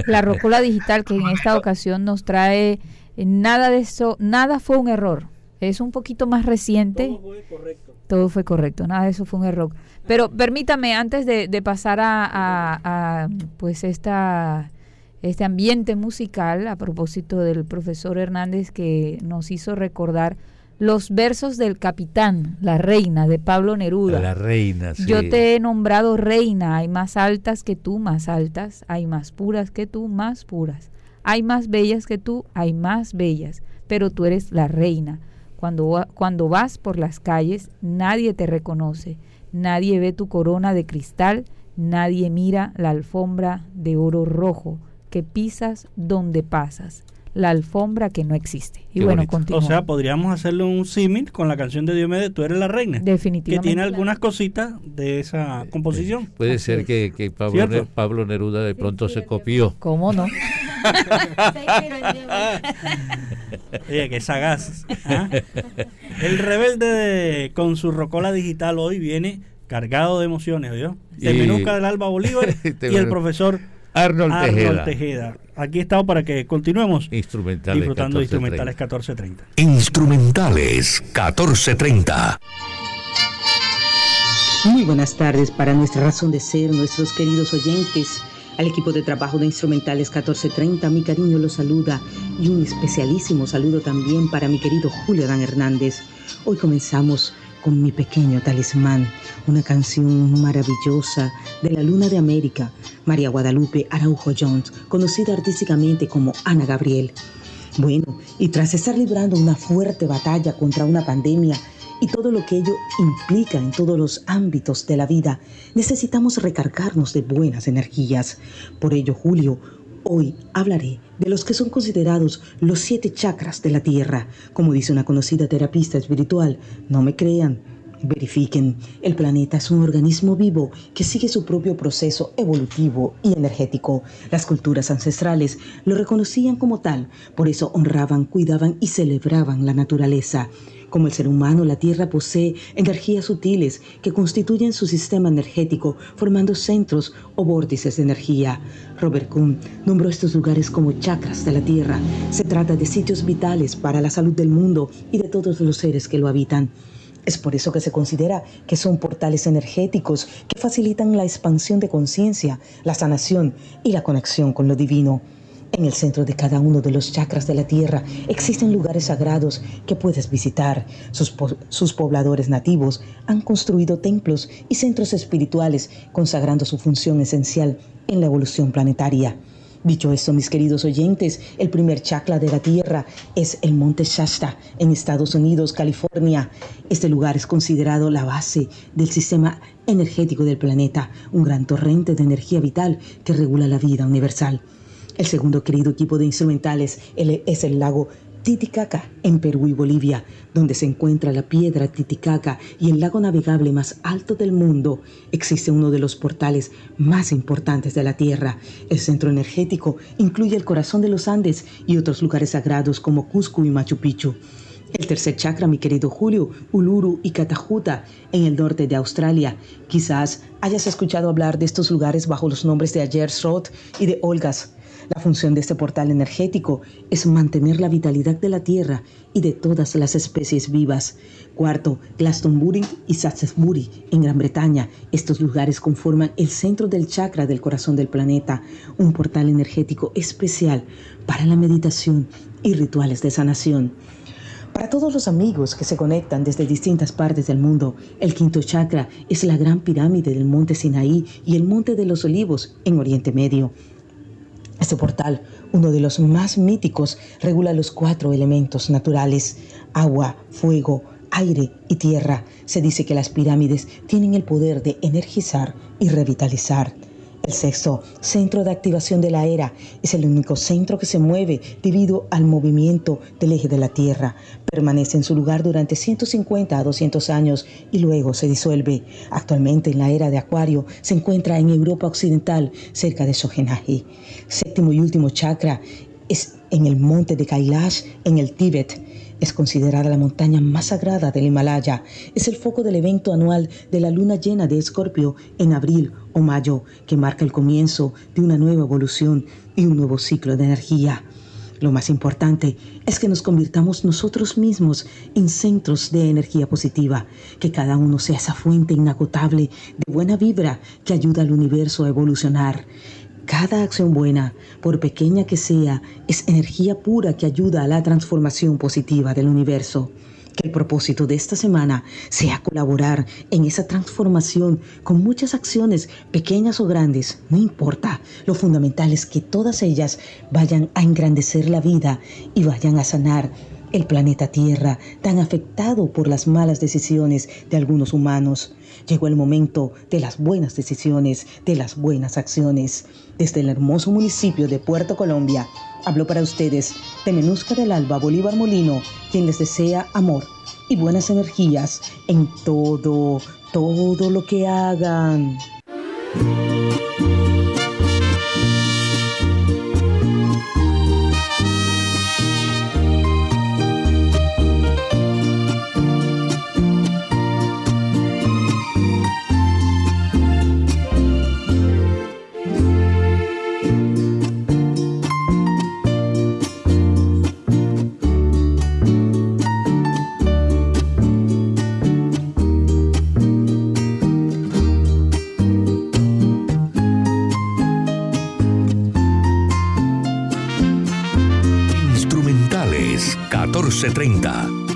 La Rocola Digital, que en esta ocasión nos trae eh, nada de eso, nada fue un error. Es un poquito más reciente. Todo fue correcto. Todo fue correcto, nada de eso fue un error. Pero permítame, antes de, pasar a, a pues esta este ambiente musical a propósito del profesor Hernández que nos hizo recordar los versos del capitán, la reina de Pablo Neruda. La reina, sí. Yo te he nombrado reina, hay más altas que tú, más altas, hay más puras que tú, más puras. Hay más bellas que tú, hay más bellas, pero tú eres la reina. Cuando, cuando vas por las calles, nadie te reconoce, nadie ve tu corona de cristal, nadie mira la alfombra de oro rojo que pisas donde pasas, la alfombra que no existe. Y bueno, O sea, podríamos hacerle un símil con la canción de Diomedes, Tú eres la reina. Definitivamente. Que tiene algunas cositas de esa composición. Puede ser que, que Pablo, Pablo, Neruda de pronto se copió. ¿Cómo no? Oye, qué sagaz. ¿ah? El rebelde con su rocola digital hoy viene cargado de emociones, ¿oyó? De Menuca del Alba Bolívar y el profesor Arnold, Tejeda. Aquí estamos para que continuemos instrumentales disfrutando de instrumentales 1430. Instrumentales 1430. Muy buenas tardes para nuestra razón de ser, nuestros queridos oyentes. Al equipo de trabajo de Instrumentales 1430, mi cariño los saluda y un especialísimo saludo también para mi querido Julio Dan Hernández. Hoy comenzamos con mi pequeño talismán, una canción maravillosa de la Luna de América, María Guadalupe Araujo Jones, conocida artísticamente como Ana Gabriel. Bueno, y tras estar librando una fuerte batalla contra una pandemia y todo lo que ello implica en todos los ámbitos de la vida, necesitamos recargarnos de buenas energías. Por ello, Julio, hoy hablaré de los que son considerados los siete chakras de la Tierra. Como dice una conocida terapista espiritual, no me crean, Verifiquen, el planeta es un organismo vivo que sigue su propio proceso evolutivo y energético. Las culturas ancestrales lo reconocían como tal, por eso honraban, cuidaban y celebraban la naturaleza. Como el ser humano, la Tierra posee energías sutiles que constituyen su sistema energético, formando centros o vórtices de energía. Robert Kuhn nombró estos lugares como chakras de la Tierra. Se trata de sitios vitales para la salud del mundo y de todos los seres que lo habitan. Es por eso que se considera que son portales energéticos que facilitan la expansión de conciencia, la sanación y la conexión con lo divino. En el centro de cada uno de los chakras de la tierra existen lugares sagrados que puedes visitar. Sus, sus, pobladores nativos han construido templos y centros espirituales consagrando su función esencial en la evolución planetaria. Dicho esto, mis queridos oyentes, el primer chakra de la Tierra es el Monte Shasta en Estados Unidos, California. Este lugar es considerado la base del sistema energético del planeta, un gran torrente de energía vital que regula la vida universal. El segundo querido equipo de instrumentales es el lago Titicaca en Perú y Bolivia, donde se encuentra la piedra Titicaca y el lago navegable más alto del mundo, existe uno de los portales más importantes de la Tierra. El centro energético incluye el corazón de los Andes y otros lugares sagrados como Cusco y Machu Picchu. El tercer chakra, mi querido Julio, Uluru y Catajuta, en el norte de Australia. Quizás hayas escuchado hablar de estos lugares bajo los nombres de Ayers Road y de Olgas. La función de este portal energético es mantener la vitalidad de la Tierra y de todas las especies vivas. Cuarto, Glastonbury y Shaftesbury en Gran Bretaña. Estos lugares conforman el centro del chakra del corazón del planeta, un portal energético especial para la meditación y rituales de sanación. Para todos los amigos que se conectan desde distintas partes del mundo, el quinto chakra es la gran pirámide del monte Sinaí y el monte de los olivos en Oriente Medio. Este portal, uno de los más míticos, regula los cuatro elementos naturales, agua, fuego, aire y tierra. Se dice que las pirámides tienen el poder de energizar y revitalizar. El sexto centro de activación de la era es el único centro que se mueve debido al movimiento del eje de la Tierra. Permanece en su lugar durante 150 a 200 años y luego se disuelve. Actualmente en la era de Acuario se encuentra en Europa Occidental, cerca de Sogenaji. Séptimo y último chakra es en el monte de Kailash, en el Tíbet. Es considerada la montaña más sagrada del Himalaya. Es el foco del evento anual de la luna llena de Escorpio en abril o mayo, que marca el comienzo de una nueva evolución y un nuevo ciclo de energía. Lo más importante es que nos convirtamos nosotros mismos en centros de energía positiva, que cada uno sea esa fuente inagotable de buena vibra que ayuda al universo a evolucionar. Cada acción buena, por pequeña que sea, es energía pura que ayuda a la transformación positiva del universo. Que el propósito de esta semana sea colaborar en esa transformación con muchas acciones, pequeñas o grandes, no importa. Lo fundamental es que todas ellas vayan a engrandecer la vida y vayan a sanar el planeta Tierra, tan afectado por las malas decisiones de algunos humanos. Llegó el momento de las buenas decisiones, de las buenas acciones. Desde el hermoso municipio de Puerto Colombia, habló para ustedes de Menuzca del Alba Bolívar Molino, quien les desea amor y buenas energías en todo, todo lo que hagan. 1430.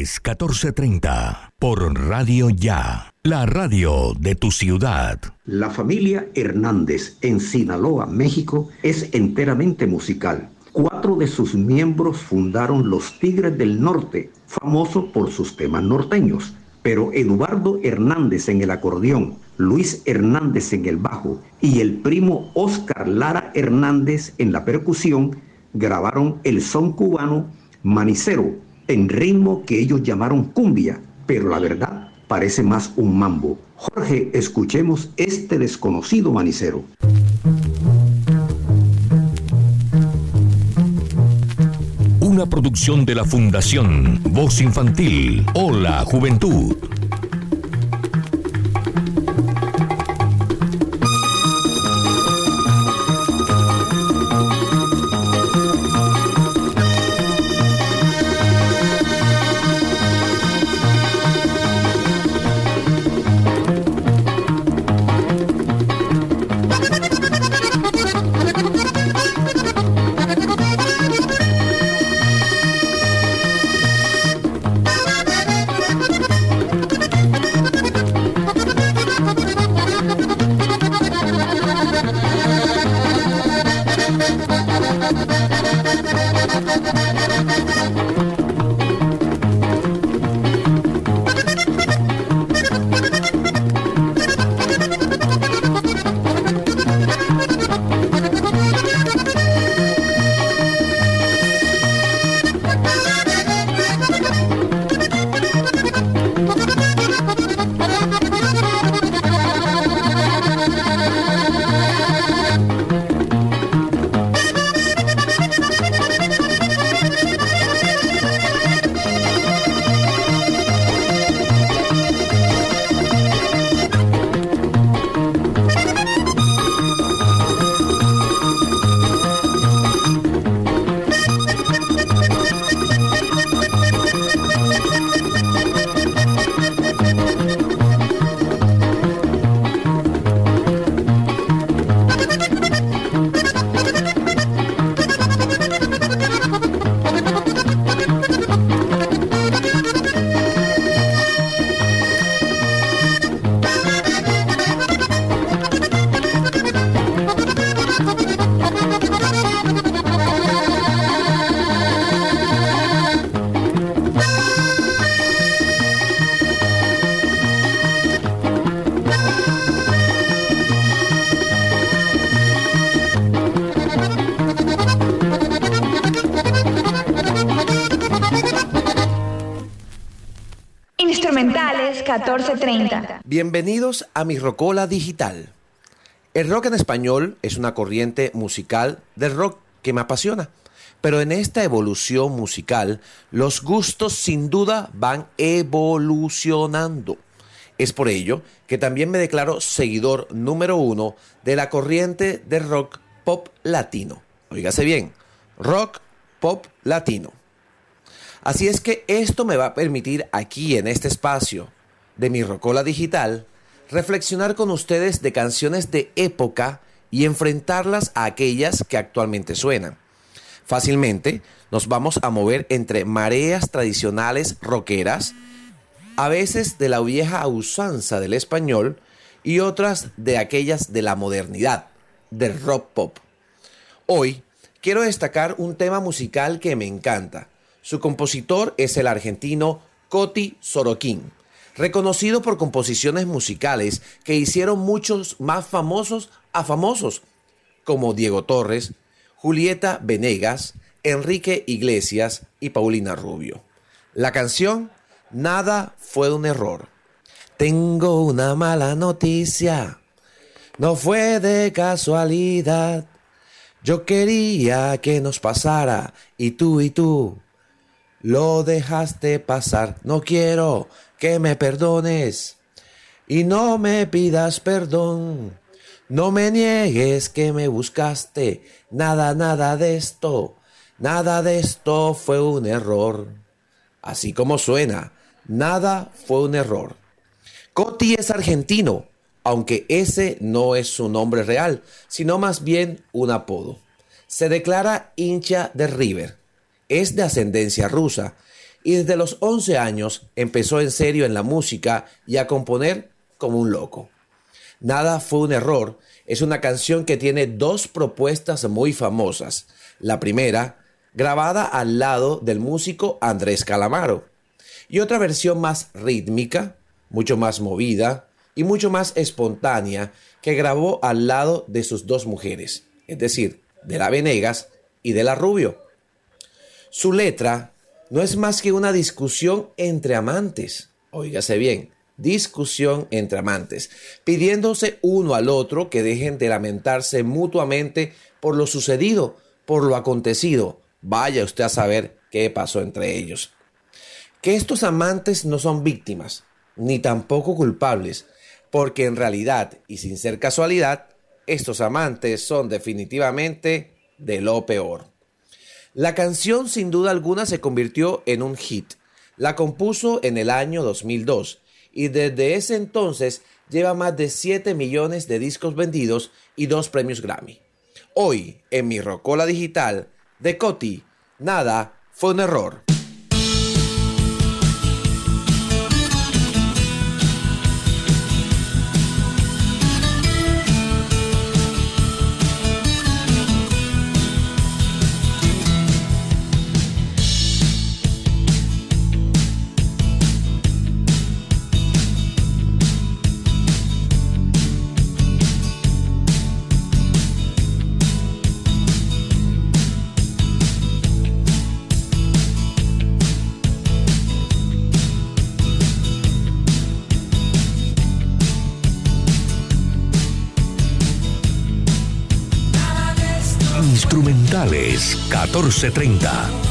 Instrumentales 1430 por Radio Ya, la radio de tu ciudad. La familia Hernández en Sinaloa, México, es enteramente musical. Cuatro de sus miembros fundaron los Tigres del Norte, famoso por sus temas norteños. Pero Eduardo Hernández en el acordeón, Luis Hernández en el bajo y el primo Oscar Lara Hernández en la percusión grabaron el son cubano Manicero en ritmo que ellos llamaron cumbia, pero la verdad parece más un mambo. Jorge, escuchemos este desconocido manicero. Una producción de la Fundación Voz Infantil. Hola, Juventud. Bienvenidos a mi Rocola Digital. El rock en español es una corriente musical del rock que me apasiona. Pero en esta evolución musical, los gustos sin duda van evolucionando. Es por ello que también me declaro seguidor número uno de la corriente de rock pop latino. Óigase bien, rock pop latino. Así es que esto me va a permitir aquí en este espacio de mi Rocola Digital reflexionar con ustedes de canciones de época y enfrentarlas a aquellas que actualmente suenan. Fácilmente nos vamos a mover entre mareas tradicionales rockeras, a veces de la vieja usanza del español y otras de aquellas de la modernidad, del rock pop. Hoy quiero destacar un tema musical que me encanta, su compositor es el argentino Coti Sorokin, reconocido por composiciones musicales que hicieron muchos más famosos a famosos, como Diego Torres, Julieta Venegas, Enrique Iglesias y Paulina Rubio. La canción Nada fue un error. Tengo una mala noticia. No fue de casualidad. Yo quería que nos pasara y tú y tú lo dejaste pasar. No quiero que me perdones y no me pidas perdón. No me niegues que me buscaste. Nada, nada de esto. Nada de esto fue un error. Así como suena, nada fue un error. Coti es argentino, aunque ese no es su nombre real, sino más bien un apodo. Se declara hincha de River es de ascendencia rusa y desde los 11 años empezó en serio en la música y a componer como un loco. Nada fue un error es una canción que tiene dos propuestas muy famosas. La primera, grabada al lado del músico Andrés Calamaro, y otra versión más rítmica, mucho más movida y mucho más espontánea que grabó al lado de sus dos mujeres, es decir, de la Venegas y de la Rubio. Su letra no es más que una discusión entre amantes. Óigase bien, discusión entre amantes, pidiéndose uno al otro que dejen de lamentarse mutuamente por lo sucedido, por lo acontecido. Vaya usted a saber qué pasó entre ellos. Que estos amantes no son víctimas, ni tampoco culpables, porque en realidad, y sin ser casualidad, estos amantes son definitivamente de lo peor. La canción sin duda alguna se convirtió en un hit. La compuso en el año 2002 y desde ese entonces lleva más de 7 millones de discos vendidos y dos premios Grammy. Hoy, en mi Rocola Digital, de Coti, nada fue un error. 1430.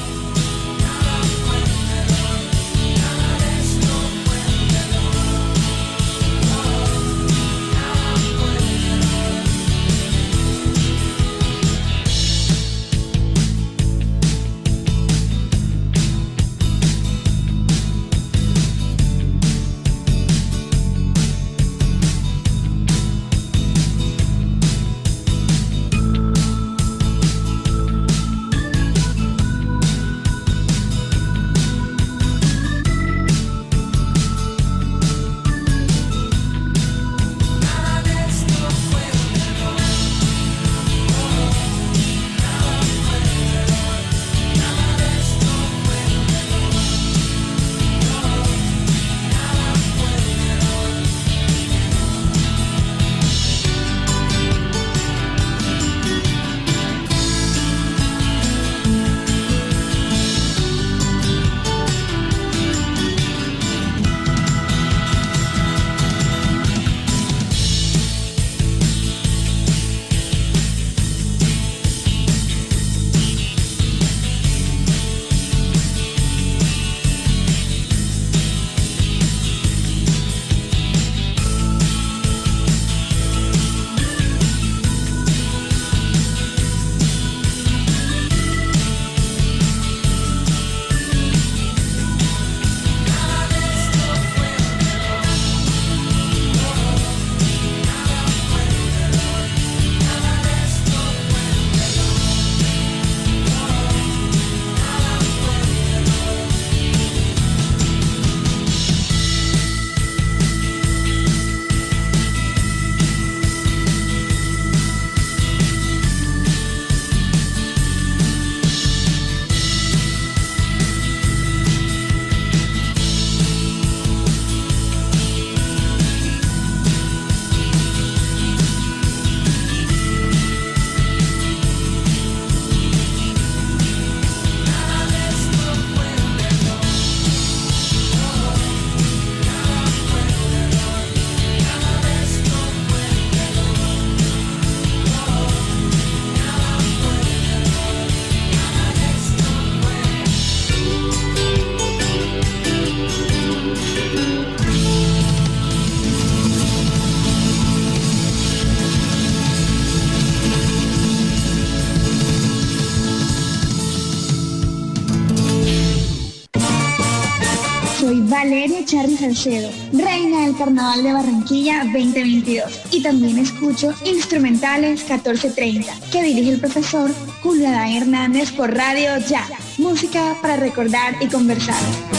Charly Salcedo, reina del Carnaval de Barranquilla 2022. Y también escucho Instrumentales 1430, que dirige el profesor Julio Adán Hernández por Radio Ya. Música para recordar y conversar.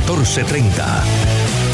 1430.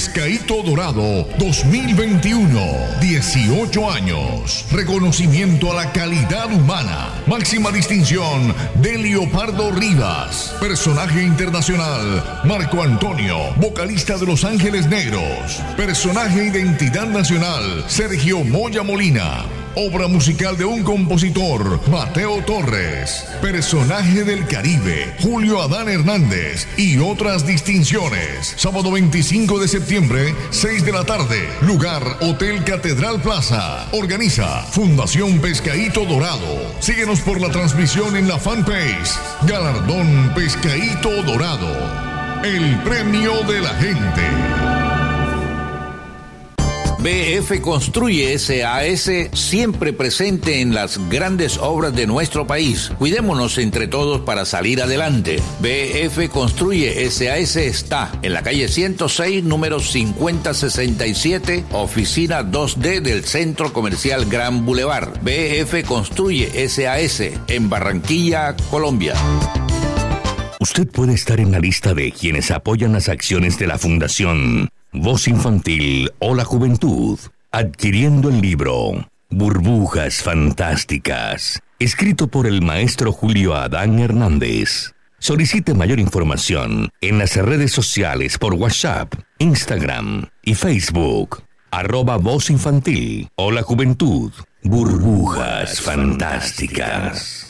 Pescadito Dorado 2021. 18 años. Reconocimiento a la calidad humana. Máxima distinción de Leopardo Rivas. Personaje internacional. Marco Antonio, vocalista de Los Ángeles Negros. Personaje identidad nacional. Sergio Moya Molina. Obra musical de un compositor, Mateo Torres. Personaje del Caribe, Julio Adán Hernández. Y otras distinciones. Sábado 25 de septiembre, 6 de la tarde. Lugar, Hotel Catedral Plaza. Organiza Fundación Pescaíto Dorado. Síguenos por la transmisión en la fanpage. Galardón Pescaíto Dorado. El premio de la gente. BF Construye SAS siempre presente en las grandes obras de nuestro país. Cuidémonos entre todos para salir adelante. BF Construye SAS está en la calle 106, número 5067, oficina 2D del Centro Comercial Gran Boulevard. BF Construye SAS en Barranquilla, Colombia. Usted puede estar en la lista de quienes apoyan las acciones de la Fundación Voz Infantil o la Juventud, adquiriendo el libro Burbujas Fantásticas, escrito por el maestro Julio Adán Hernández. Solicite mayor información en las redes sociales por WhatsApp, Instagram y Facebook. Arroba Voz Infantil o la Juventud. Burbujas Fantásticas.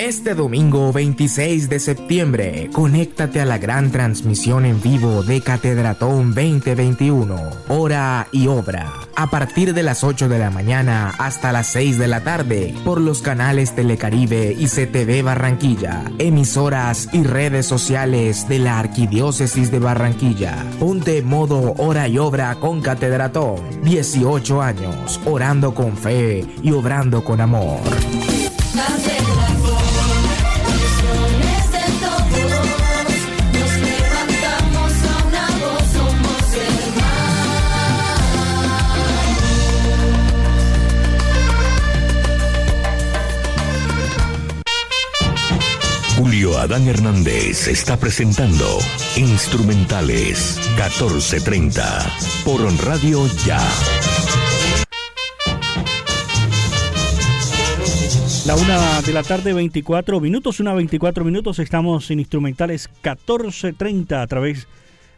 Este domingo 26 de septiembre, conéctate a la gran transmisión en vivo de Catedratón 2021, hora y obra, a partir de las 8 de la mañana hasta las 6 de la tarde, por los canales Telecaribe y CTV Barranquilla, emisoras y redes sociales de la Arquidiócesis de Barranquilla. Ponte modo hora y obra con Catedratón, 18 años, orando con fe y obrando con amor. Adán Hernández está presentando Instrumentales 1430 por Radio Ya. La una de la tarde, 24 minutos, una 24 minutos. Estamos en Instrumentales 1430 a través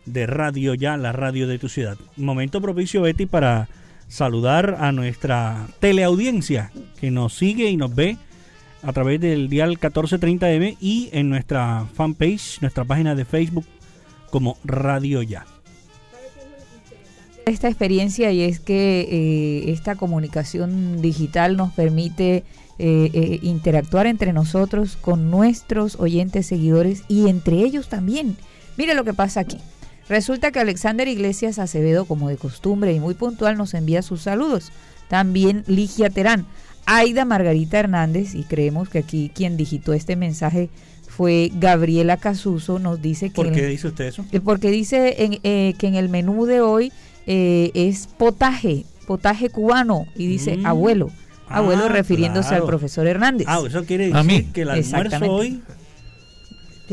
de Radio Ya, la radio de tu ciudad. Momento propicio, Betty, para saludar a nuestra teleaudiencia que nos sigue y nos ve a través del dial 1430M y en nuestra fanpage, nuestra página de Facebook como Radio Ya. esta experiencia y es que eh, esta comunicación digital nos permite eh, eh, interactuar entre nosotros con nuestros oyentes, seguidores y entre ellos también. Mire lo que pasa aquí. Resulta que Alexander Iglesias Acevedo, como de costumbre y muy puntual, nos envía sus saludos. También Ligia Terán, Aida Margarita Hernández, y creemos que aquí quien digitó este mensaje fue Gabriela Casuso, nos dice que... ¿Por qué dice usted eso? Eh, Porque dice en, eh, que en el menú de hoy eh, es potaje, potaje cubano, y dice Mm. abuelo. Abuelo Ah, refiriéndose claro. al profesor Hernández. Ah, eso quiere A decir mí. que el almuerzo hoy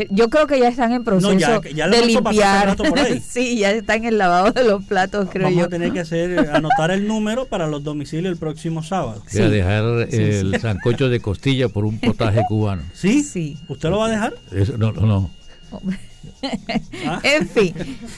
Yo creo que ya están en proceso ya- ya el de limpiar. rato por ahí. sí, ya está en el lavado de los platos, creo vamos yo. a tener que hacer anotar el número para los domicilios el próximo sábado. Voy a dejar Sí, el sí. sancocho de costilla por un potaje cubano. ¿Sí? Sí. ¿Usted lo va a dejar? Eso, no, no, no. Ah. En fin,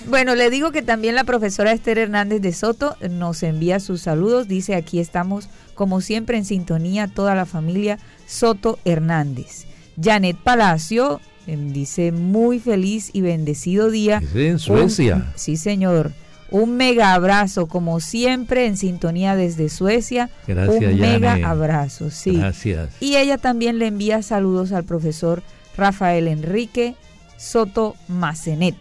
bueno, le digo que también la profesora Esther Hernández de Soto nos envía sus saludos. Dice, aquí estamos como siempre en sintonía toda la familia Soto Hernández. Janet Palacio dice, muy feliz y bendecido día. Es en Suecia. Un- sí, señor. Un mega abrazo, como siempre, en sintonía desde Suecia. Gracias, Un mega abrazo, sí. Gracias. Y ella también le envía saludos al profesor Rafael Enrique Soto Macenet.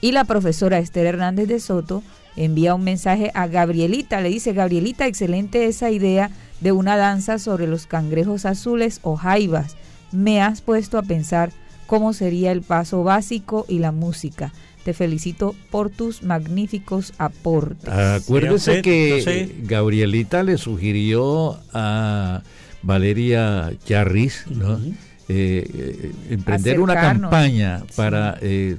Y la profesora Esther Hernández de Soto envía un mensaje a Gabrielita. Le dice, Gabrielita, excelente esa idea de una danza sobre los cangrejos azules o jaivas. Me has puesto a pensar cómo sería el paso básico y la música. Te felicito por tus magníficos aportes. Acuérdese que sé. Gabrielita le sugirió a Valeria Charris ¿no? Eh, emprender una campaña para eh,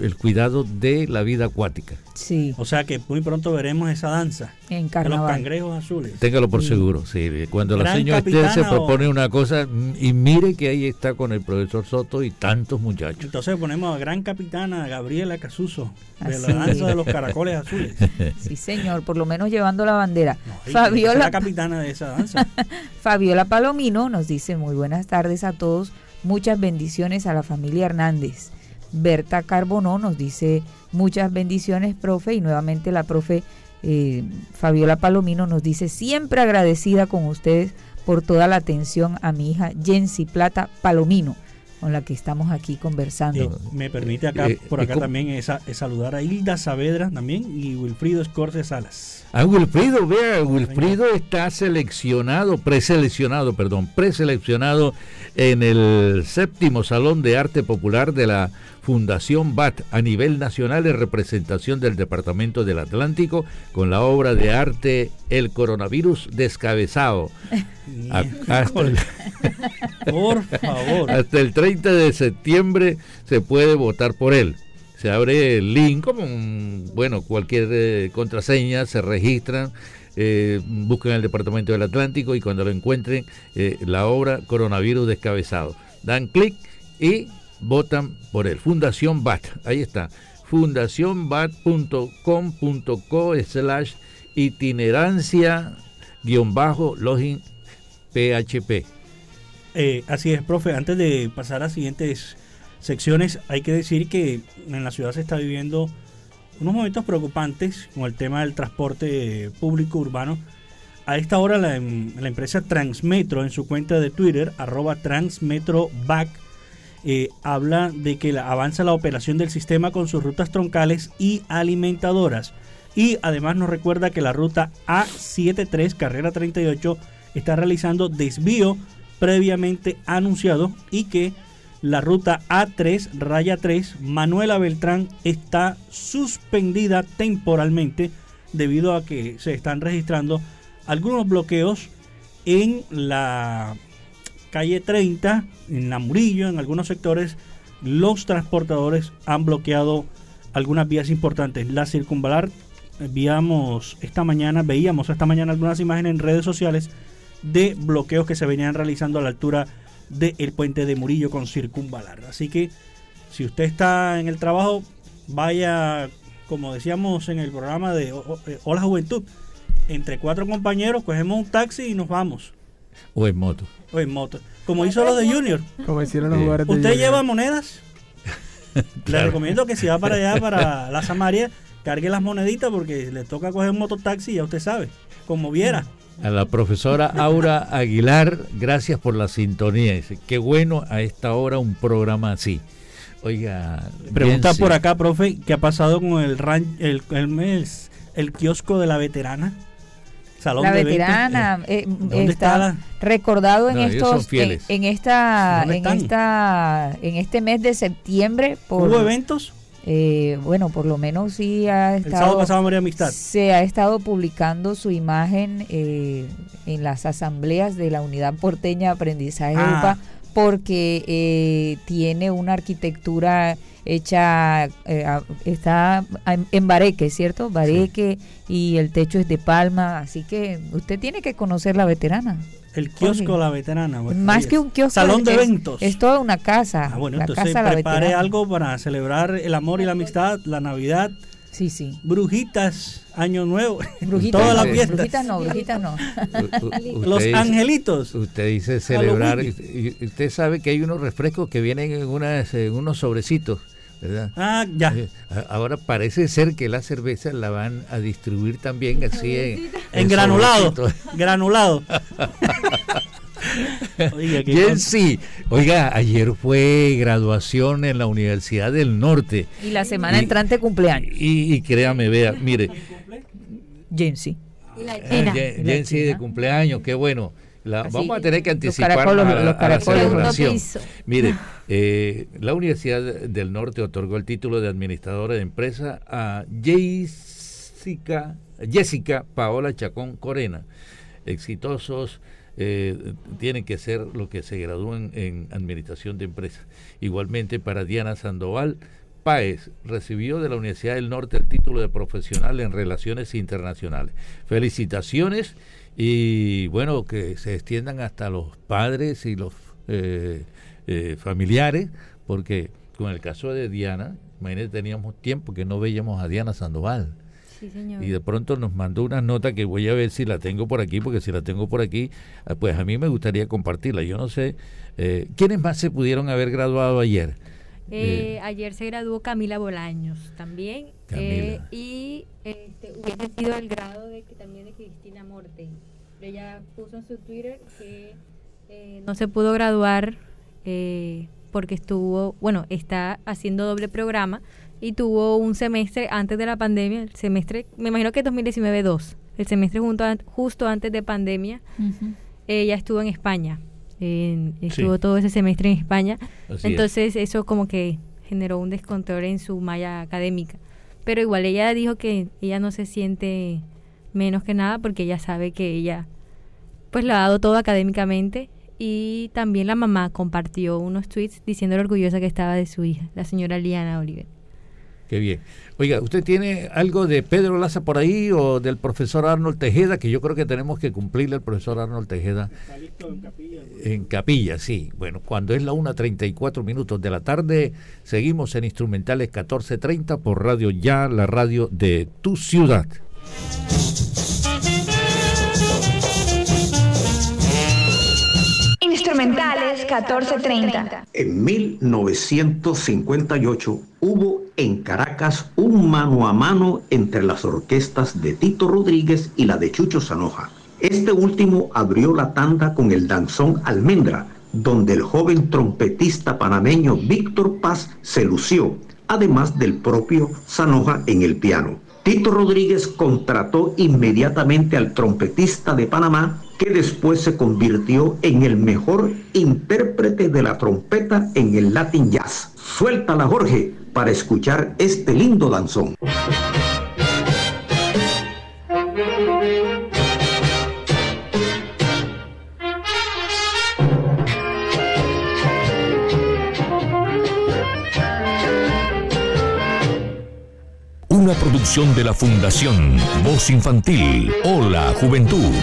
el cuidado de la vida acuática. Sí, O sea que muy pronto veremos esa danza en de los carnaval. cangrejos azules. Téngalo por seguro. Sí, cuando la señora Esther se o- propone una cosa, mm, y mire que ahí está con el profesor Soto y tantos muchachos. Entonces ponemos a gran capitana Gabriela Casuso de Así la danza es. de los caracoles azules. Sí, señor, por lo menos llevando la bandera. Ay, la Fabiola, capitana de esa danza. Fabiola Palomino nos dice muy buenas tardes a todos, muchas bendiciones a la familia Hernández. Berta Carbonó nos dice muchas bendiciones, profe, y nuevamente la profe eh, Fabiola Palomino nos dice siempre agradecida con ustedes por toda la atención a mi hija Jensi Plata Palomino. con la que estamos aquí conversando. Eh, me permite acá, Eh, por ¿y acá también esa- es saludar a Hilda Saavedra también y Wilfrido Escorce Salas. A Wilfrido, vea, Wilfrido está seleccionado, preseleccionado, perdón, preseleccionado en el séptimo Salón de Arte Popular de la Fundación BAT a nivel nacional en representación del Departamento del Atlántico con la obra de arte El coronavirus descabezado. A- hasta el- Por favor. hasta el 30 de septiembre se puede votar por él. Se abre el link, como un- bueno, cualquier eh, contraseña, se registran, eh, buscan el Departamento del Atlántico y cuando lo encuentren, eh, la obra Coronavirus Descabezado. Dan clic y votan por él. Fundación BAT, ahí está. fundacionbat.com.co slash itinerancia guion bajo login php. Así es, profe. Antes de pasar a siguientes secciones, hay que decir que en la ciudad se está viviendo unos momentos preocupantes con el tema del transporte público urbano. A esta hora la, em- empresa Transmetro en su cuenta de Twitter, arroba transmetroback, eh, habla de que avanza la operación del sistema con sus rutas troncales y alimentadoras. Y además nos recuerda que la ruta A73, carrera 38, está realizando desvío previamente anunciado y que la ruta A3, raya 3, Manuela Beltrán, está suspendida temporalmente debido a que se están registrando algunos bloqueos en la calle 30, en la Murillo, en algunos sectores, los transportadores han bloqueado algunas vías importantes. La circunvalar, veíamos esta mañana, veíamos esta mañana algunas imágenes en redes sociales de bloqueos que se venían realizando a la altura del puente de Murillo con circunvalar. Así que si usted está en el trabajo, vaya, como decíamos en el programa de eh, Hola Juventud, entre cuatro compañeros cogemos un taxi y nos vamos. O en moto. O en moto. Como hizo los de Junior. Como hicieron los Sí. jugadores de ¿Usted Junior. lleva monedas? Le recomiendo que si va para allá, para la Samaria, cargue las moneditas porque le toca coger un mototaxi, ya usted sabe, como viera. A la profesora Aura Aguilar, gracias por la sintonía. Dice, qué bueno a esta hora un programa así. Oiga, Pregunta por acá, profe, ¿qué ha pasado con el, ran- el, el, el- el kiosco de la veterana? Salón la de veterana eh, eh, ¿dónde está, está la- recordado en No, estos en, esta ¿Dónde en esta en este mes de septiembre por ¿Hubo eventos? Eh, bueno por lo menos sí ha El sábado estado pasado María Amistad. se ha estado publicando su imagen eh, en las asambleas de la unidad porteña de aprendizaje Ah. UPA porque eh, tiene una arquitectura hecha, eh, está en, bareque, ¿cierto? Bareque y el techo es de palma, así que usted tiene que conocer la veterana. El kiosco. La Veterana. Más que un kiosco. Salón de es- eventos. Es toda una casa. Ah, bueno, la entonces casa La prepare Veterana. algo para celebrar el amor y la amistad, la Navidad. Sí, sí. Brujitas, Año Nuevo. Brujitas, todas las no, fiestas. brujitas no, brujitas no. u- Los usted dice- angelitos. Usted dice celebrar. Y, y usted sabe que hay unos refrescos que vienen en, unas, en unos sobrecitos, ¿verdad? Ah, ya. Eh, Ahora parece ser que la cerveza la van a distribuir también así en, En granulado. Granulado. Oiga, Jensi, oiga, ayer fue graduación en la Universidad del Norte. Y la semana Y- entrante cumpleaños. Y, y créame, vea, mire, Jensi. eh, Jensi de cumpleaños, qué bueno. La- Así, vamos a tener que los anticipar caracolos- a la, los a la caracolos. celebración. Mire, eh, la Universidad del Norte otorgó el título de administradora de empresa a Jessica, Jessica Paola Chacón Corena. Exitosos eh, tienen que ser los que se gradúen en administración de empresas. Igualmente para Diana Sandoval. Páez recibió de la Universidad del Norte el título de profesional en Relaciones Internacionales. Felicitaciones y bueno, que se extiendan hasta los padres y los eh, eh, familiares, porque con el caso de Diana, imagínate, teníamos tiempo que no veíamos a Diana Sandoval. Sí, señor. Y de pronto nos mandó una nota que voy a ver si la tengo por aquí, porque si la tengo por aquí, ah, pues a mí me gustaría compartirla. Yo no sé, eh, ¿quiénes más se pudieron haber graduado ayer? Eh, Eh, ayer se graduó Camila Bolaños también. eh, Camila. y este, hubiese sido el grado de que también de Cristina Morten. Ella puso en su Twitter que eh, no se pudo graduar eh, porque estuvo, bueno, está haciendo doble programa y tuvo un semestre antes de la pandemia, el semestre, me imagino que 2019-2, el semestre junto a- justo antes de pandemia, ella estuvo en España, en- estuvo Sí. todo ese semestre en España, Así es. entonces eso como que generó un descontrol en su malla académica, pero igual ella dijo que ella no se siente menos que nada porque ella sabe que ella pues lo ha dado todo académicamente y también la mamá compartió unos tweets diciendo lo orgullosa que estaba de su hija, la señora Liana Oliver. Qué bien. Oiga, ¿usted tiene algo de Pedro Laza por ahí o del profesor Arnold Tejeda? Que yo creo que tenemos que cumplirle al profesor Arnold Tejeda. En capilla, sí. Bueno, cuando es la 1.34 minutos de la tarde, seguimos en Instrumentales 14.30 por Radio Ya, la radio de tu ciudad. Instrumentales 1430. En 1958 hubo en Caracas un mano a mano entre las orquestas de Tito Rodríguez y la de Chucho Sanoja. Este último abrió la tanda con el danzón Almendra, donde el joven trompetista panameño Víctor Paz se lució, además del propio Sanoja en el piano. Tito Rodríguez contrató inmediatamente al trompetista de Panamá, que después se convirtió en el mejor intérprete de la trompeta en el Latin Jazz. Suéltala, Jorge, para escuchar este lindo danzón. Una producción de la Fundación Voz Infantil. Hola, Juventud.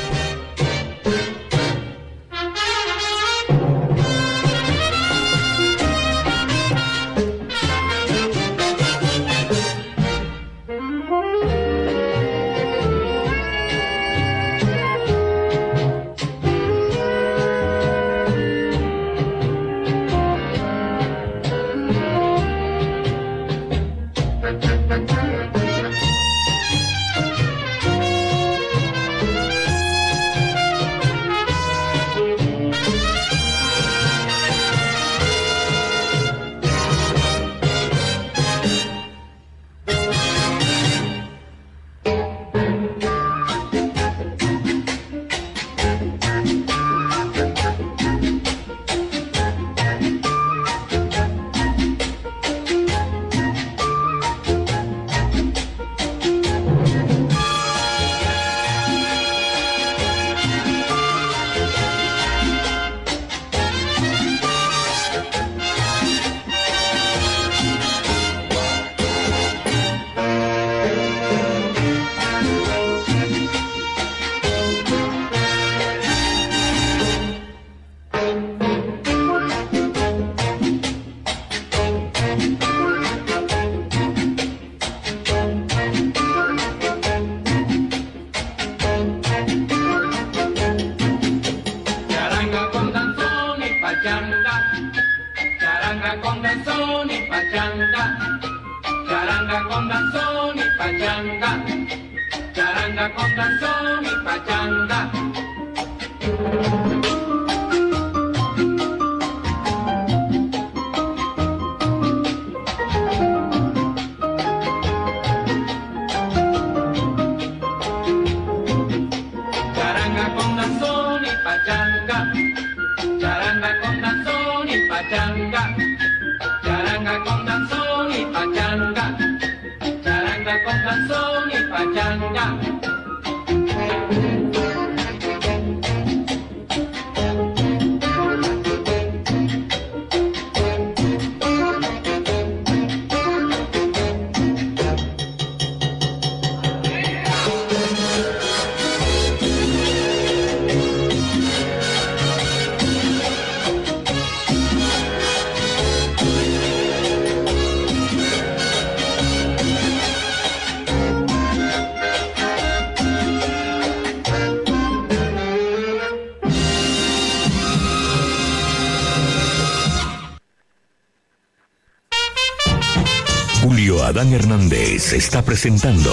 Presentando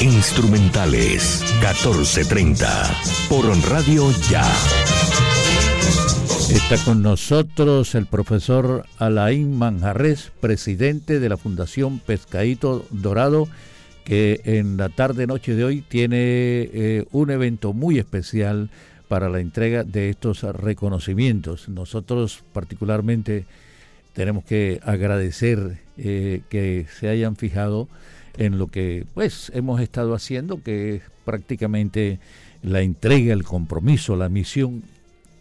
Instrumentales 1430 por Radio Ya. Está con nosotros el profesor Alain Manjarres, presidente de la Fundación Pescadito Dorado, que en la tarde-noche de hoy tiene eh, un evento muy especial para la entrega de estos reconocimientos. Nosotros particularmente tenemos que agradecer eh, que se hayan fijado en lo que pues hemos estado haciendo, que es prácticamente la entrega, el compromiso, la misión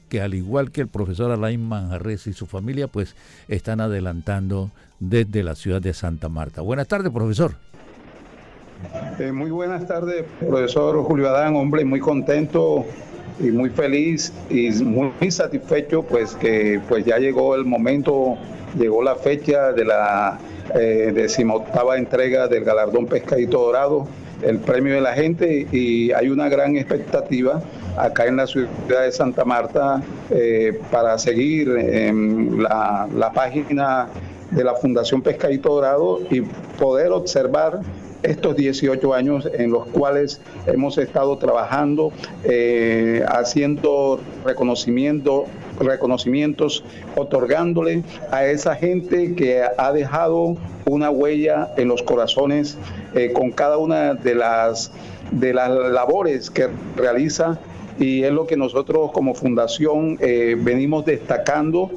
que al igual que el profesor Alain Manjarres y su familia, pues están adelantando desde la ciudad de Santa Marta. Buenas tardes, profesor. Eh, muy buenas tardes, profesor Julio Adán, hombre, muy contento y muy feliz y muy, satisfecho, pues que pues ya llegó el momento, llegó la fecha de la eh, decimoctava entrega del galardón Pescadito Dorado, el premio de la gente y hay una gran expectativa acá en la ciudad de Santa Marta eh, para seguir en la, página de la Fundación Pescadito Dorado y poder observar estos 18 años en los cuales hemos estado trabajando, eh, haciendo reconocimiento, reconocimientos, otorgándole a esa gente que ha dejado una huella en los corazones eh, con cada una de las, de las labores que realiza. Y es lo que nosotros como fundación eh, venimos destacando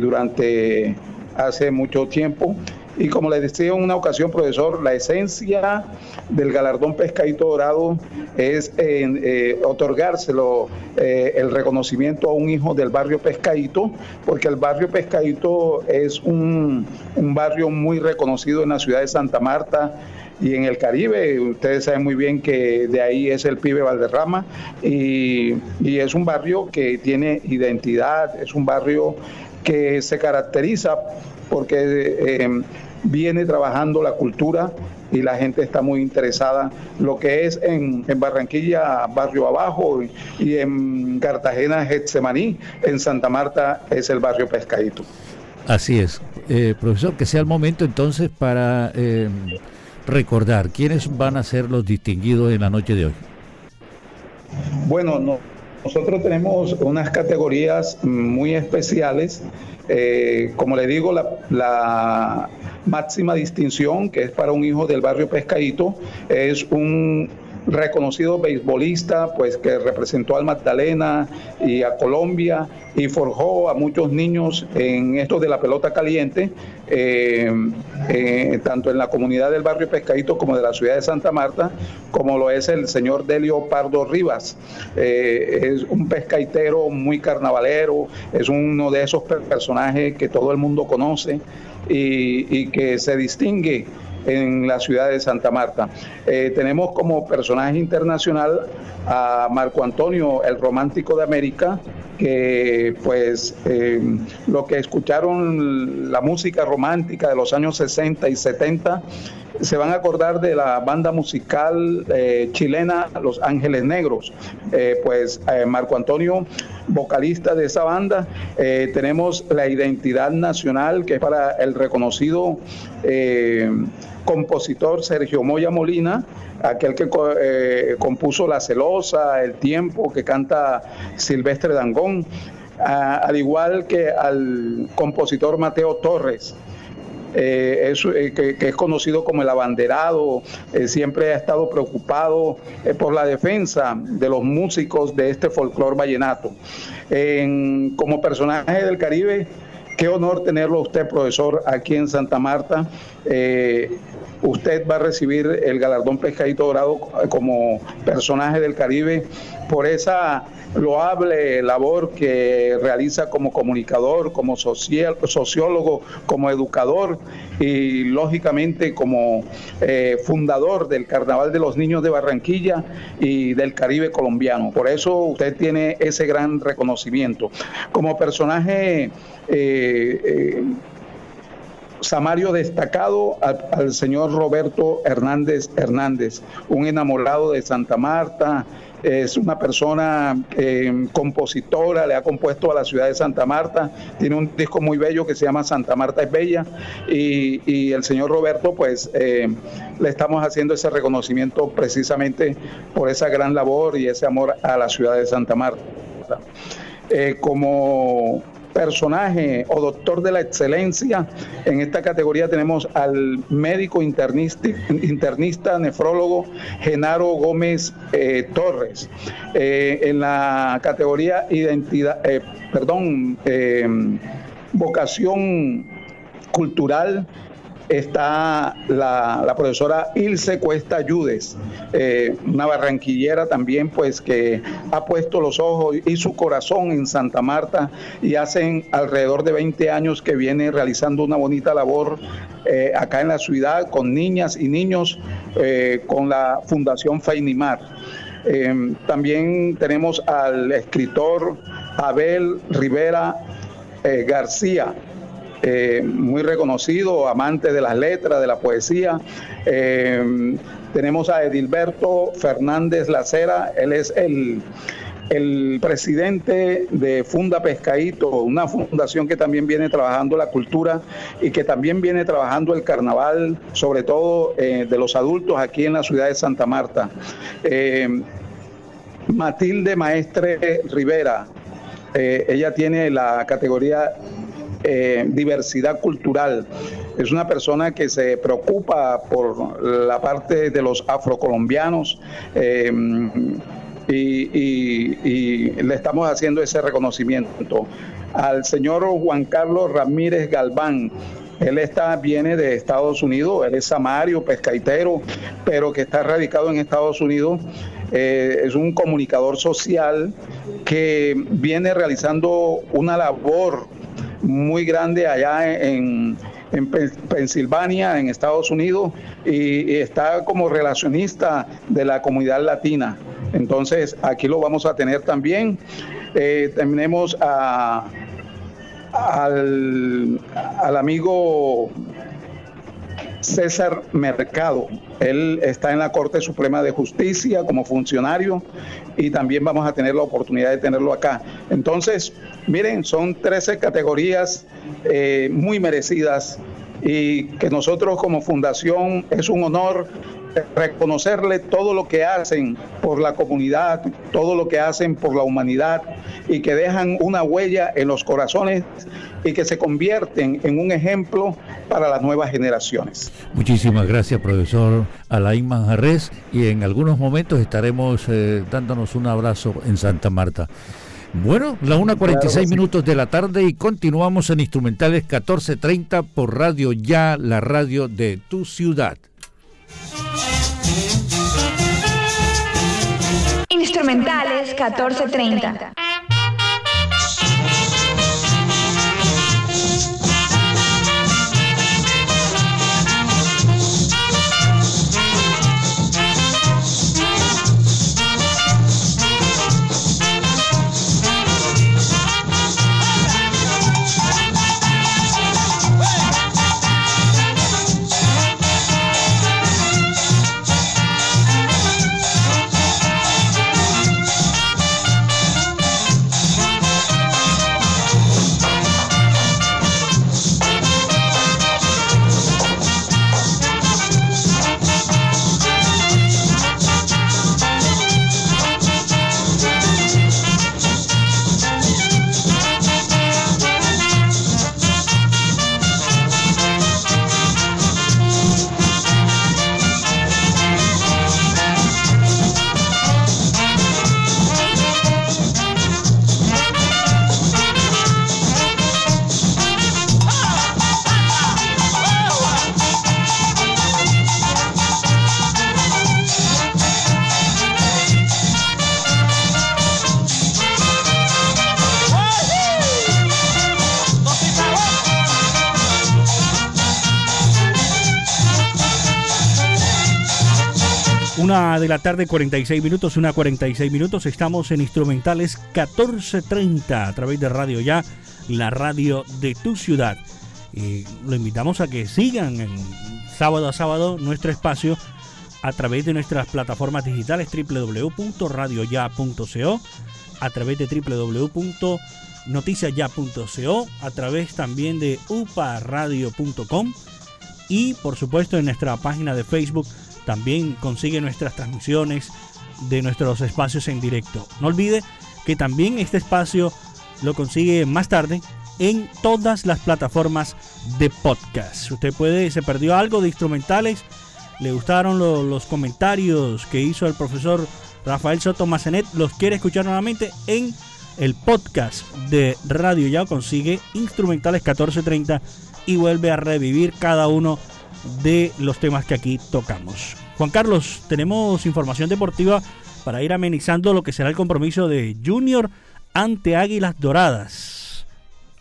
durante hace mucho tiempo y como les decía en una ocasión, profesor, la esencia del galardón Pescadito Dorado es eh, otorgárselo eh, el reconocimiento a un hijo del barrio Pescadito, porque el barrio Pescadito es un, barrio muy reconocido en la ciudad de Santa Marta y en el Caribe. Ustedes saben muy bien que de ahí es el pibe Valderrama y, es un barrio que tiene identidad, es un barrio que se caracteriza porque eh, viene trabajando la cultura y la gente está muy interesada. Lo que es en, Barranquilla, Barrio Abajo, y, en Cartagena, Getsemaní, en Santa Marta es el barrio Pescadito. Así es. Eh, profesor, que sea el momento entonces para eh, recordar quiénes van a ser los distinguidos en la noche de hoy. Bueno, no, nosotros tenemos unas categorías muy especiales. Eh, como le digo, la, máxima distinción, que es para un hijo del barrio Pescadito, es un reconocido beisbolista, pues que representó al Magdalena y a Colombia y forjó a muchos niños en esto de la pelota caliente, eh, eh, tanto en la comunidad del barrio Pescadito como de la ciudad de Santa Marta, como lo es el señor Delio Pardo Rivas. Eh, es un pescaitero muy carnavalero, es uno de esos personajes que todo el mundo conoce y, y que se distingue en la ciudad de Santa Marta. Eh, tenemos como personaje internacional a Marco Antonio, el romántico de América, que pues eh, lo que escucharon la música romántica de los años 60 y 70 se van a acordar de la banda musical eh, chilena Los Ángeles Negros. pues Marco Antonio, vocalista de esa banda, tenemos la identidad nacional que es para el reconocido compositor Sergio Moya Molina, aquel que eh, compuso La Celosa, El Tiempo, que canta Silvestre Dangón, al igual que al compositor Mateo Torres. Eh, eh, que, es conocido como el abanderado, siempre ha estado preocupado por la defensa de los músicos de este folclor vallenato. como personaje del Caribe, qué honor tenerlo usted, profesor, aquí en Santa Marta. Usted va a recibir el galardón Pescadito Dorado como personaje del Caribe por esa loable labor que realiza como comunicador, como sociólogo, como educador y lógicamente como eh, fundador del Carnaval de los Niños de Barranquilla y del Caribe colombiano. Por eso usted tiene ese gran reconocimiento. Como personaje eh, eh, Samario destacado al, señor Roberto Hernández Hernández, un enamorado de Santa Marta, es una persona eh, compositora, le ha compuesto a la ciudad de Santa Marta, tiene un disco muy bello que se llama Santa Marta es Bella y, el señor Roberto pues eh, le estamos haciendo ese reconocimiento precisamente por esa gran labor y ese amor a la ciudad de Santa Marta. Eh, como personaje o doctor de la excelencia, en esta categoría tenemos al médico internista, internista nefrólogo Genaro Gómez eh, Torres. Eh, en la categoría identidad, eh, perdón, vocación cultural está la, la profesora Ilse Cuesta Ayudes, eh, una barranquillera también, pues que ha puesto los ojos y su corazón en Santa Marta y hacen alrededor de 20 años que viene realizando una bonita labor eh, acá en la ciudad con niñas y niños eh, con la Fundación Feinimar. También tenemos al escritor Abel Rivera García, eh, muy reconocido, amante de las letras, de la poesía. Eh, tenemos a Edilberto Fernández Lacera, él es el, el presidente de Funda Pescaíto, una fundación que también viene trabajando la cultura y que también viene trabajando el carnaval, sobre todo eh, de los adultos aquí en la ciudad de Santa Marta. Matilde Maestre Rivera, ella tiene la categoría eh, diversidad cultural. Es una persona que se preocupa por la parte de los afrocolombianos eh, y, y- le estamos haciendo ese reconocimiento. Al señor Juan Carlos Ramírez Galván, él está, viene de Estados Unidos, él es samario, pescaitero, pero que está radicado en Estados Unidos. Eh, es un comunicador social que viene realizando una labor muy grande allá en, en Pen- Pensilvania, en Estados Unidos, y, y está como relacionista de la comunidad latina. Entonces, aquí lo vamos a tener también. Eh, tenemos a, al, al amigo César Mercado. Él está en la Corte Suprema de Justicia como funcionario y también vamos a tener la oportunidad de tenerlo acá. Entonces, miren, son 13 categorías eh, muy merecidas y que nosotros como fundación es un honor reconocerle todo lo que hacen por la comunidad, todo lo que hacen por la humanidad y que dejan una huella en los corazones y que se convierten en un ejemplo para las nuevas generaciones. Muchísimas gracias, profesor Alain Manjarres, y en algunos momentos estaremos eh, dándonos un abrazo en Santa Marta. Bueno, la 1.46 minutos de la tarde y continuamos en Instrumentales 14.30 por Radio Ya, la radio de tu ciudad. Instrumentales 1430. Una de la tarde, 46 minutos, una 46 minutos. Estamos en Instrumentales 1430 a través de Radio Ya, la radio de tu ciudad. Y lo invitamos a que sigan sábado a sábado nuestro espacio a través de nuestras plataformas digitales www.radioya.co, a través de www.noticiasya.co, a través también de uparadio.com y por supuesto en nuestra página de Facebook también consigue nuestras transmisiones de nuestros espacios en directo. No olvide que también este espacio lo consigue más tarde en todas las plataformas de podcast. Usted puede, se perdió algo de instrumentales, le gustaron lo- los comentarios que hizo el profesor Rafael Soto Macenet, los quiere escuchar nuevamente en el podcast de Radio Ya consigue Instrumentales 1430 y vuelve a revivir cada uno de los temas que aquí tocamos. Juan Carlos, tenemos información deportiva para ir amenizando lo que será el compromiso de Junior ante Águilas Doradas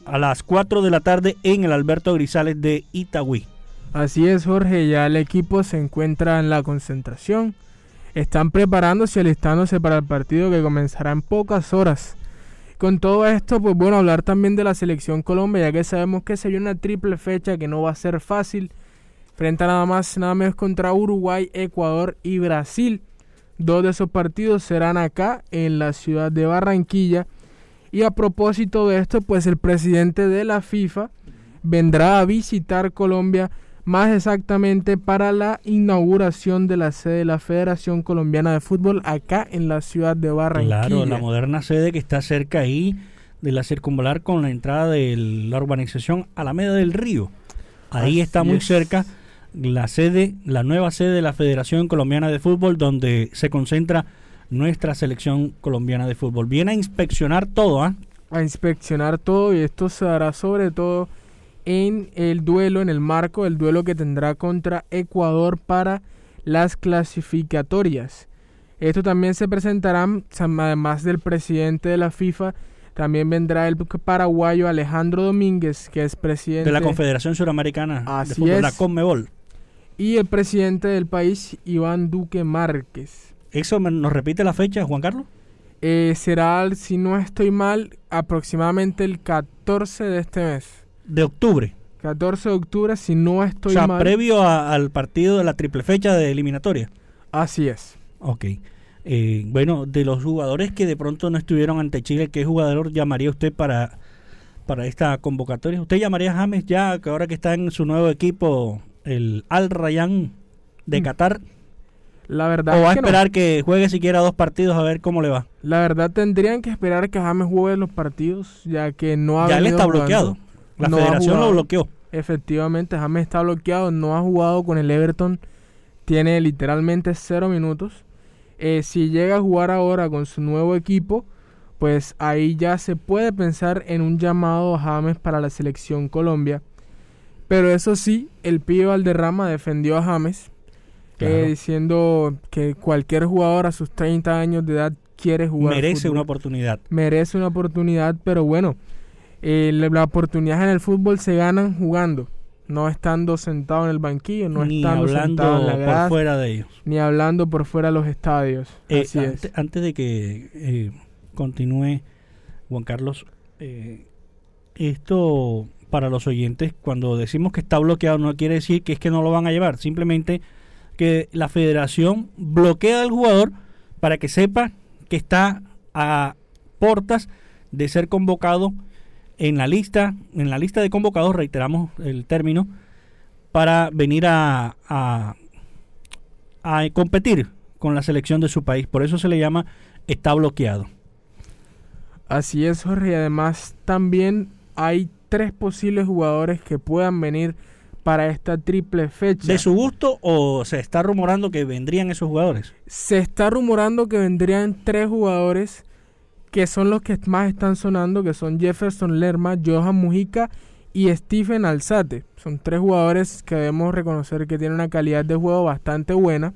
a las 4 de la tarde en el Alberto Grisales de Itagüí. Así es, Jorge, ya el equipo se encuentra en la concentración. Están preparándose y alistándose para el partido que comenzará en pocas horas. Con todo esto, pues bueno, hablar también de la selección Colombia, ya que sabemos que se una triple fecha que no va a ser fácil. Frente a nada más, nada menos contra Uruguay, Ecuador y Brasil. Dos de esos partidos serán acá, en la ciudad de Barranquilla. Y a propósito de esto, pues el presidente de la FIFA vendrá a visitar Colombia más exactamente para la inauguración de la sede de la Federación Colombiana de Fútbol acá en la ciudad de Barranquilla. Claro, la moderna sede que está cerca ahí de la circunvalar con la entrada de la urbanización Alameda del Río. Ahí Así está muy es. cerca la sede, la nueva sede de la Federación Colombiana de Fútbol donde se concentra nuestra selección colombiana de fútbol. Viene a inspeccionar todo, ¿ah? a inspeccionar todo y esto se hará sobre todo en el duelo, en el marco del duelo que tendrá contra Ecuador para las clasificatorias. Esto también se presentará, además del presidente de la FIFA, también vendrá el paraguayo Alejandro Domínguez, que es presidente de la Confederación Suramericana de Así Fútbol, la es. Conmebol. Y el presidente del país, Iván Duque Márquez. ¿Eso me- nos repite la fecha, Juan Carlos? Eh, será, si no estoy mal, aproximadamente el 14 de este mes. De octubre. 14 de octubre, si no estoy o sea, mal. previo a- al partido de la triple fecha de eliminatoria. Así es. Ok. Eh, bueno, de los jugadores que de pronto no estuvieron ante Chile, ¿qué jugador llamaría usted para, para esta convocatoria? ¿Usted llamaría a James ya, que ahora que está en su nuevo equipo, el Al Rayyan de Mm. Qatar? La verdad ¿O va a no. esperar que juegue siquiera dos partidos a ver cómo le va? La verdad tendrían que esperar que James juegue los partidos, ya que no ha Ya él está jugando. bloqueado. La No federación lo bloqueó. Efectivamente, James está bloqueado, no ha jugado con el Everton, tiene literalmente cero minutos. Eh, si llega a jugar ahora con su nuevo equipo, pues ahí ya se puede pensar en un llamado a James para la selección Colombia. Pero eso sí, el pibe Valderrama defendió a James, eh, diciendo que cualquier jugador a sus 30 años de edad quiere jugar. Merece fútbol una oportunidad. merece una oportunidad, pero bueno, eh, la, la oportunidad en el fútbol se ganan jugando, no estando sentado en el banquillo, no Ni estando sentado en hablando la por fuera de ellos. ni hablando por fuera de los estadios. Eh, Así ante- es. Antes de que continúe, Juan Carlos, esto para los oyentes, cuando decimos que está bloqueado, no quiere decir que es que no lo van a llevar, simplemente que la federación bloquea al jugador para que sepa que está a portas de ser convocado en la lista, en la lista de convocados, reiteramos el término, para venir a, a, a competir con la selección de su país. Por eso se le llama está bloqueado. Así es, Jorge. Además también hay tres posibles jugadores que puedan venir para esta triple fecha. ¿De su gusto o se está rumorando que vendrían esos jugadores? Se está rumorando que vendrían tres jugadores que son los que más están sonando, que son Jefferson Lerma, Johan Mujica y Stephen Alzate. Son tres jugadores que debemos reconocer que tienen una calidad de juego bastante buena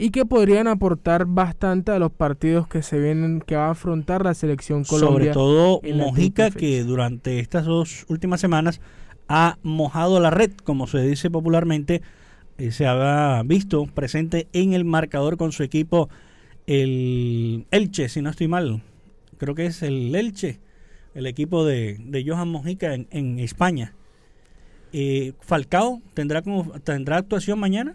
y que podrían aportar bastante a los partidos que se vienen, que va a afrontar la selección Colombia. Sobre todo Mojica, que durante estas dos últimas semanas ha mojado la red, como se dice popularmente. Eh, se había visto presente en el marcador con su equipo, el Elche, si no estoy mal. Creo que es el Elche, el equipo de, de Johan Mojica en, en España. Eh, Falcao tendrá como tendrá actuación mañana.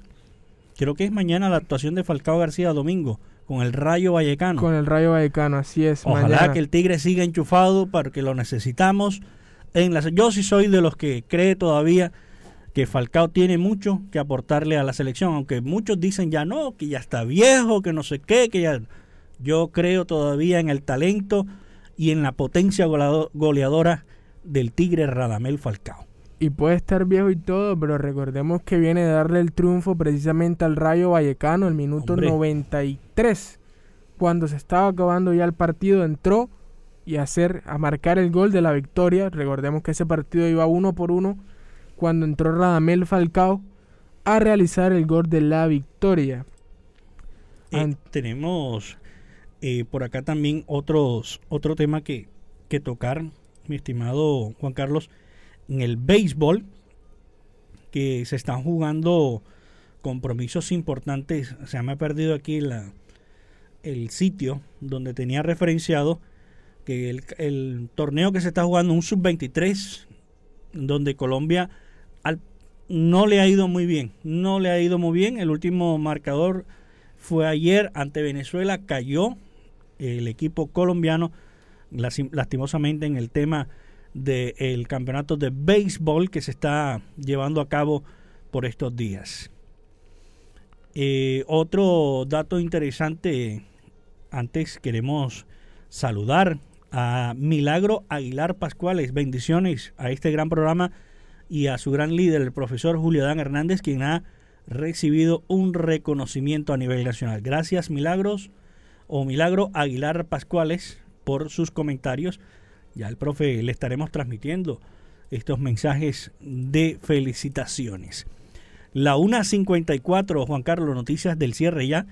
Creo que es mañana la actuación de Falcao García domingo con el Rayo Vallecano. Con el Rayo Vallecano, así es. Ojalá mañana. que el Tigre siga enchufado porque lo necesitamos. En la, yo sí soy de los que cree todavía que Falcao tiene mucho que aportarle a la selección, aunque muchos dicen ya no, que ya está viejo, que no sé qué, que ya... Yo creo todavía en el talento y en la potencia goleado- goleadora del Tigre Radamel Falcao. Y puede estar viejo y todo, pero recordemos que viene de darle el triunfo precisamente al Rayo Vallecano el minuto Hombre. 93. Cuando se estaba acabando ya el partido, entró y a hacer, a marcar el gol de la victoria. Recordemos que ese partido iba uno por uno cuando entró Radamel Falcao a realizar el gol de la victoria. Eh, tenemos eh, por acá también otros otro tema que, que tocar, mi estimado Juan Carlos, en el béisbol, que se están jugando compromisos importantes. Se me ha perdido aquí la, el sitio donde tenía referenciado que el, el torneo que se está jugando, un sub-23, donde Colombia al- no le ha ido muy bien, no le ha ido muy bien. El último marcador fue ayer ante Venezuela, cayó el equipo colombiano lasti- lastimosamente en el tema del campeonato de béisbol que se está llevando a cabo por estos días. Eh, otro dato interesante, antes queremos saludar a Milagro Aguilar Pascuales, bendiciones a este gran programa y a su gran líder, el profesor Julio Dan Hernández, quien ha recibido un reconocimiento a nivel nacional. Gracias Milagros o Milagro Aguilar Pascuales por sus comentarios. Ya el profe le estaremos transmitiendo estos mensajes de felicitaciones. La 1.54, Juan Carlos, noticias del cierre ya.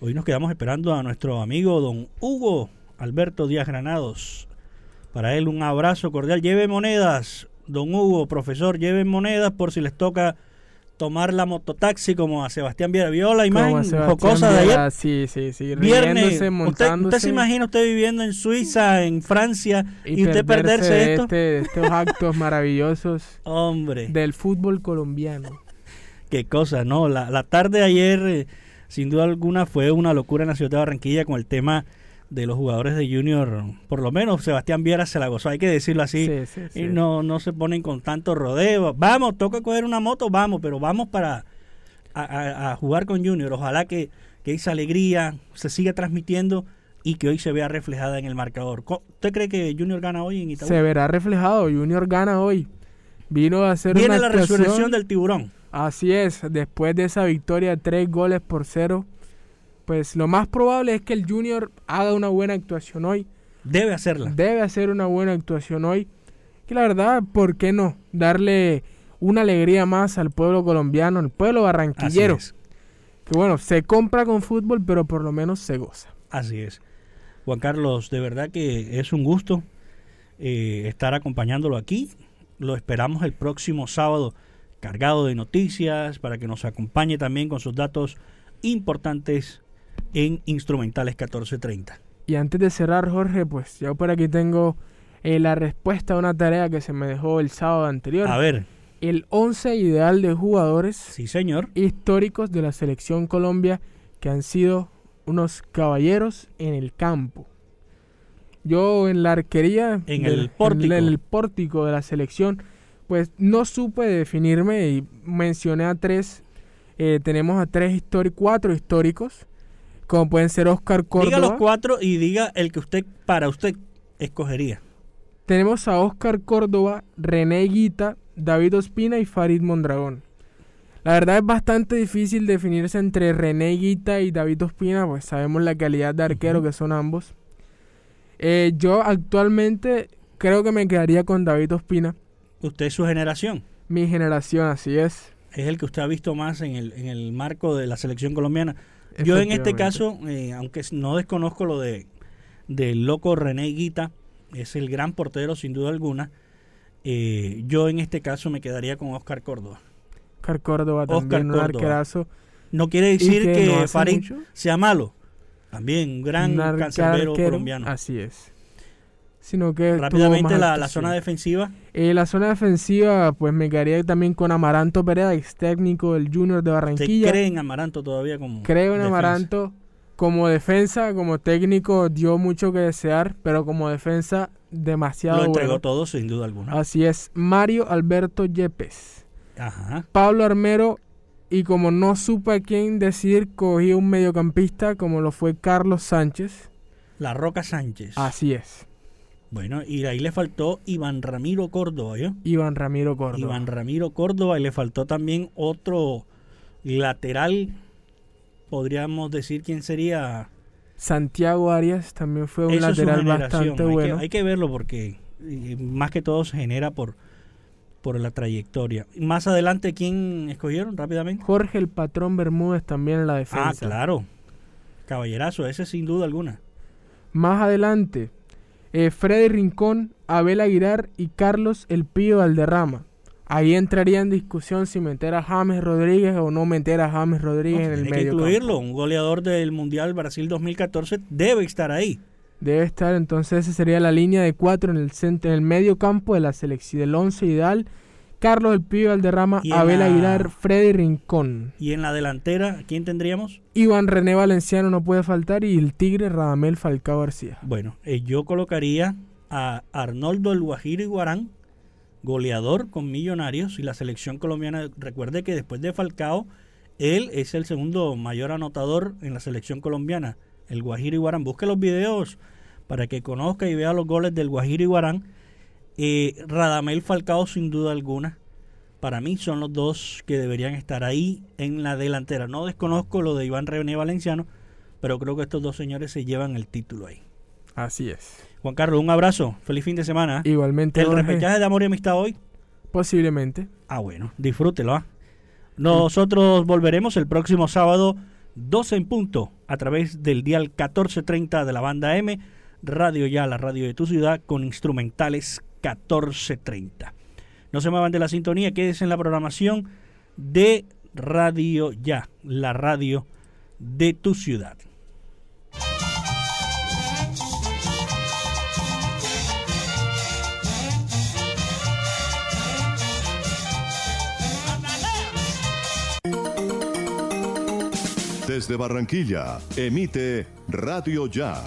Hoy nos quedamos esperando a nuestro amigo don Hugo Alberto Díaz Granados. Para él un abrazo cordial. Lleve monedas, don Hugo, profesor, lleven monedas por si les toca tomar la mototaxi como a Sebastián Viera. ¿Vio la imagen jocosa de ayer? Sí, sí, sí. Viernes, usted, usted se imagina usted viviendo en Suiza, en Francia, y, y usted perderse de esto. este- estos actos maravillosos Hombre. del fútbol colombiano. Qué cosa, ¿no? La, la tarde de ayer, eh, sin duda alguna, fue una locura en la ciudad de Barranquilla con el tema de los jugadores de Junior. Por lo menos Sebastián Viera se la gozó, hay que decirlo así. Sí, sí, sí. Y no, no se ponen con tanto rodeo. Vamos, toca coger una moto, vamos, pero vamos para a, a- a jugar con Junior. Ojalá que, que esa alegría se siga transmitiendo y que hoy se vea reflejada en el marcador. ¿Usted cree que Junior gana hoy en Itaú? Se verá reflejado. Junior gana hoy. Vino a hacer Viene una la actuación- resurrección del tiburón. Así es, después de esa victoria, tres goles por cero, pues lo más probable es que el Junior haga una buena actuación hoy. Debe hacerla. Debe hacer una buena actuación hoy. Que la verdad, ¿por qué no? Darle una alegría más al pueblo colombiano, al pueblo barranquillero. Así es. Que bueno, se compra con fútbol, pero por lo menos se goza. Así es. Juan Carlos, de verdad que es un gusto eh, estar acompañándolo aquí. Lo esperamos el próximo sábado cargado de noticias para que nos acompañe también con sus datos importantes en Instrumentales 1430. Y antes de cerrar, Jorge, pues yo por aquí tengo eh, la respuesta a una tarea que se me dejó el sábado anterior. A ver. El 11 ideal de jugadores sí, señor. históricos de la selección Colombia que han sido unos caballeros en el campo. Yo en la arquería, En del- el pórtico. en el pórtico de la selección, pues no supe definirme y mencioné a tres. eh, tenemos a tres históricos, cuatro históricos, como pueden ser Oscar Córdoba. Diga los cuatro y diga el que usted, para usted, escogería. Tenemos a Oscar Córdoba, René Guita, David Ospina y Farid Mondragón. La verdad es bastante difícil definirse entre René Guita y David Ospina, pues sabemos la calidad de arquero que son ambos. Eh, yo actualmente creo que me quedaría con David Ospina. Usted es su generación. Mi generación, así es. Es el que usted ha visto más en el, en el marco de la selección colombiana. Yo en este caso, eh, aunque no desconozco lo de del loco René Guita, es el gran portero sin duda alguna. eh, yo en este caso me quedaría con Oscar Córdoba. Oscar Córdoba Oscar también, un Córdoba. arquerazo. No quiere decir que que, no hace Farid mucho. sea malo. También un gran Un cancerbero colombiano. Así es. Sino que Rápidamente la, la zona defensiva. Eh, la zona defensiva, pues me quedaría también con Amaranto Perea, ex técnico del Junior de ¿Usted Barranquilla. cree en Amaranto todavía como Creo en defensa? Amaranto. Como defensa, como técnico, dio mucho que desear, pero como defensa, demasiado Lo entregó bueno. todo sin duda alguna. Así es. Mario Alberto Yepes. Ajá. Pablo Armero. Y como no supe a quién decir, cogí un mediocampista como lo fue Carlos Sánchez. La Roca Sánchez. Así es. Bueno, y ahí le faltó Iván Ramiro Córdoba, ¿yo? Iván Ramiro Córdoba. Iván Ramiro Córdoba y le faltó también otro lateral, podríamos decir quién sería. Santiago Arias también fue un Eso lateral bastante hay bueno. Que, hay que verlo porque eh, más que todo se genera por, por la trayectoria. Más adelante, ¿quién escogieron rápidamente? Jorge el Patrón Bermúdez también en la defensa. Ah, claro. Caballerazo, ese sin duda alguna. Más adelante, eh, Freddy Rincón, Abel Aguilar y Carlos El Pío Valderrama. Ahí entraría en discusión si meter a James Rodríguez o no meter a James Rodríguez en el Tiene que medio. campo. incluirlo. Un goleador del Mundial Brasil 2014 debe estar ahí. Debe estar, entonces esa sería la línea de cuatro en el centro, en el medio campo de la selección del once ideal. Carlos El Pío Valderrama, Abel la- Aguilar, Freddy Rincón. Y en la delantera, ¿quién tendríamos? Iván René Valenciano no puede faltar y el Tigre Radamel Falcao García. Bueno, eh, yo colocaría a Arnoldo El Guajiro Iguarán, goleador con Millonarios y la selección colombiana. Recuerde que después de Falcao, él es el segundo mayor anotador en la selección colombiana, el Guajiro Iguarán. Busque los videos para que conozca y vea los goles del Guajiro Iguarán. Eh, Radamel Falcao, sin duda alguna, para mí son los dos que deberían estar ahí en la delantera. No desconozco lo de Iván René Valenciano, pero creo que estos dos señores se llevan el título ahí. Así es. Juan Carlos, un abrazo. Feliz fin de semana. Igualmente. ¿El repechaje de amor y amistad hoy? Posiblemente. Ah, bueno, disfrútelo. ¿ah? Nosotros volveremos el próximo sábado, 12 en punto, a través del dial 1430 de la banda M, Radio Ya, la radio de tu ciudad, con instrumentales 1430. No se muevan de la sintonía, quédense en la programación de Radio Ya, la radio de tu ciudad. Desde Barranquilla, emite Radio Ya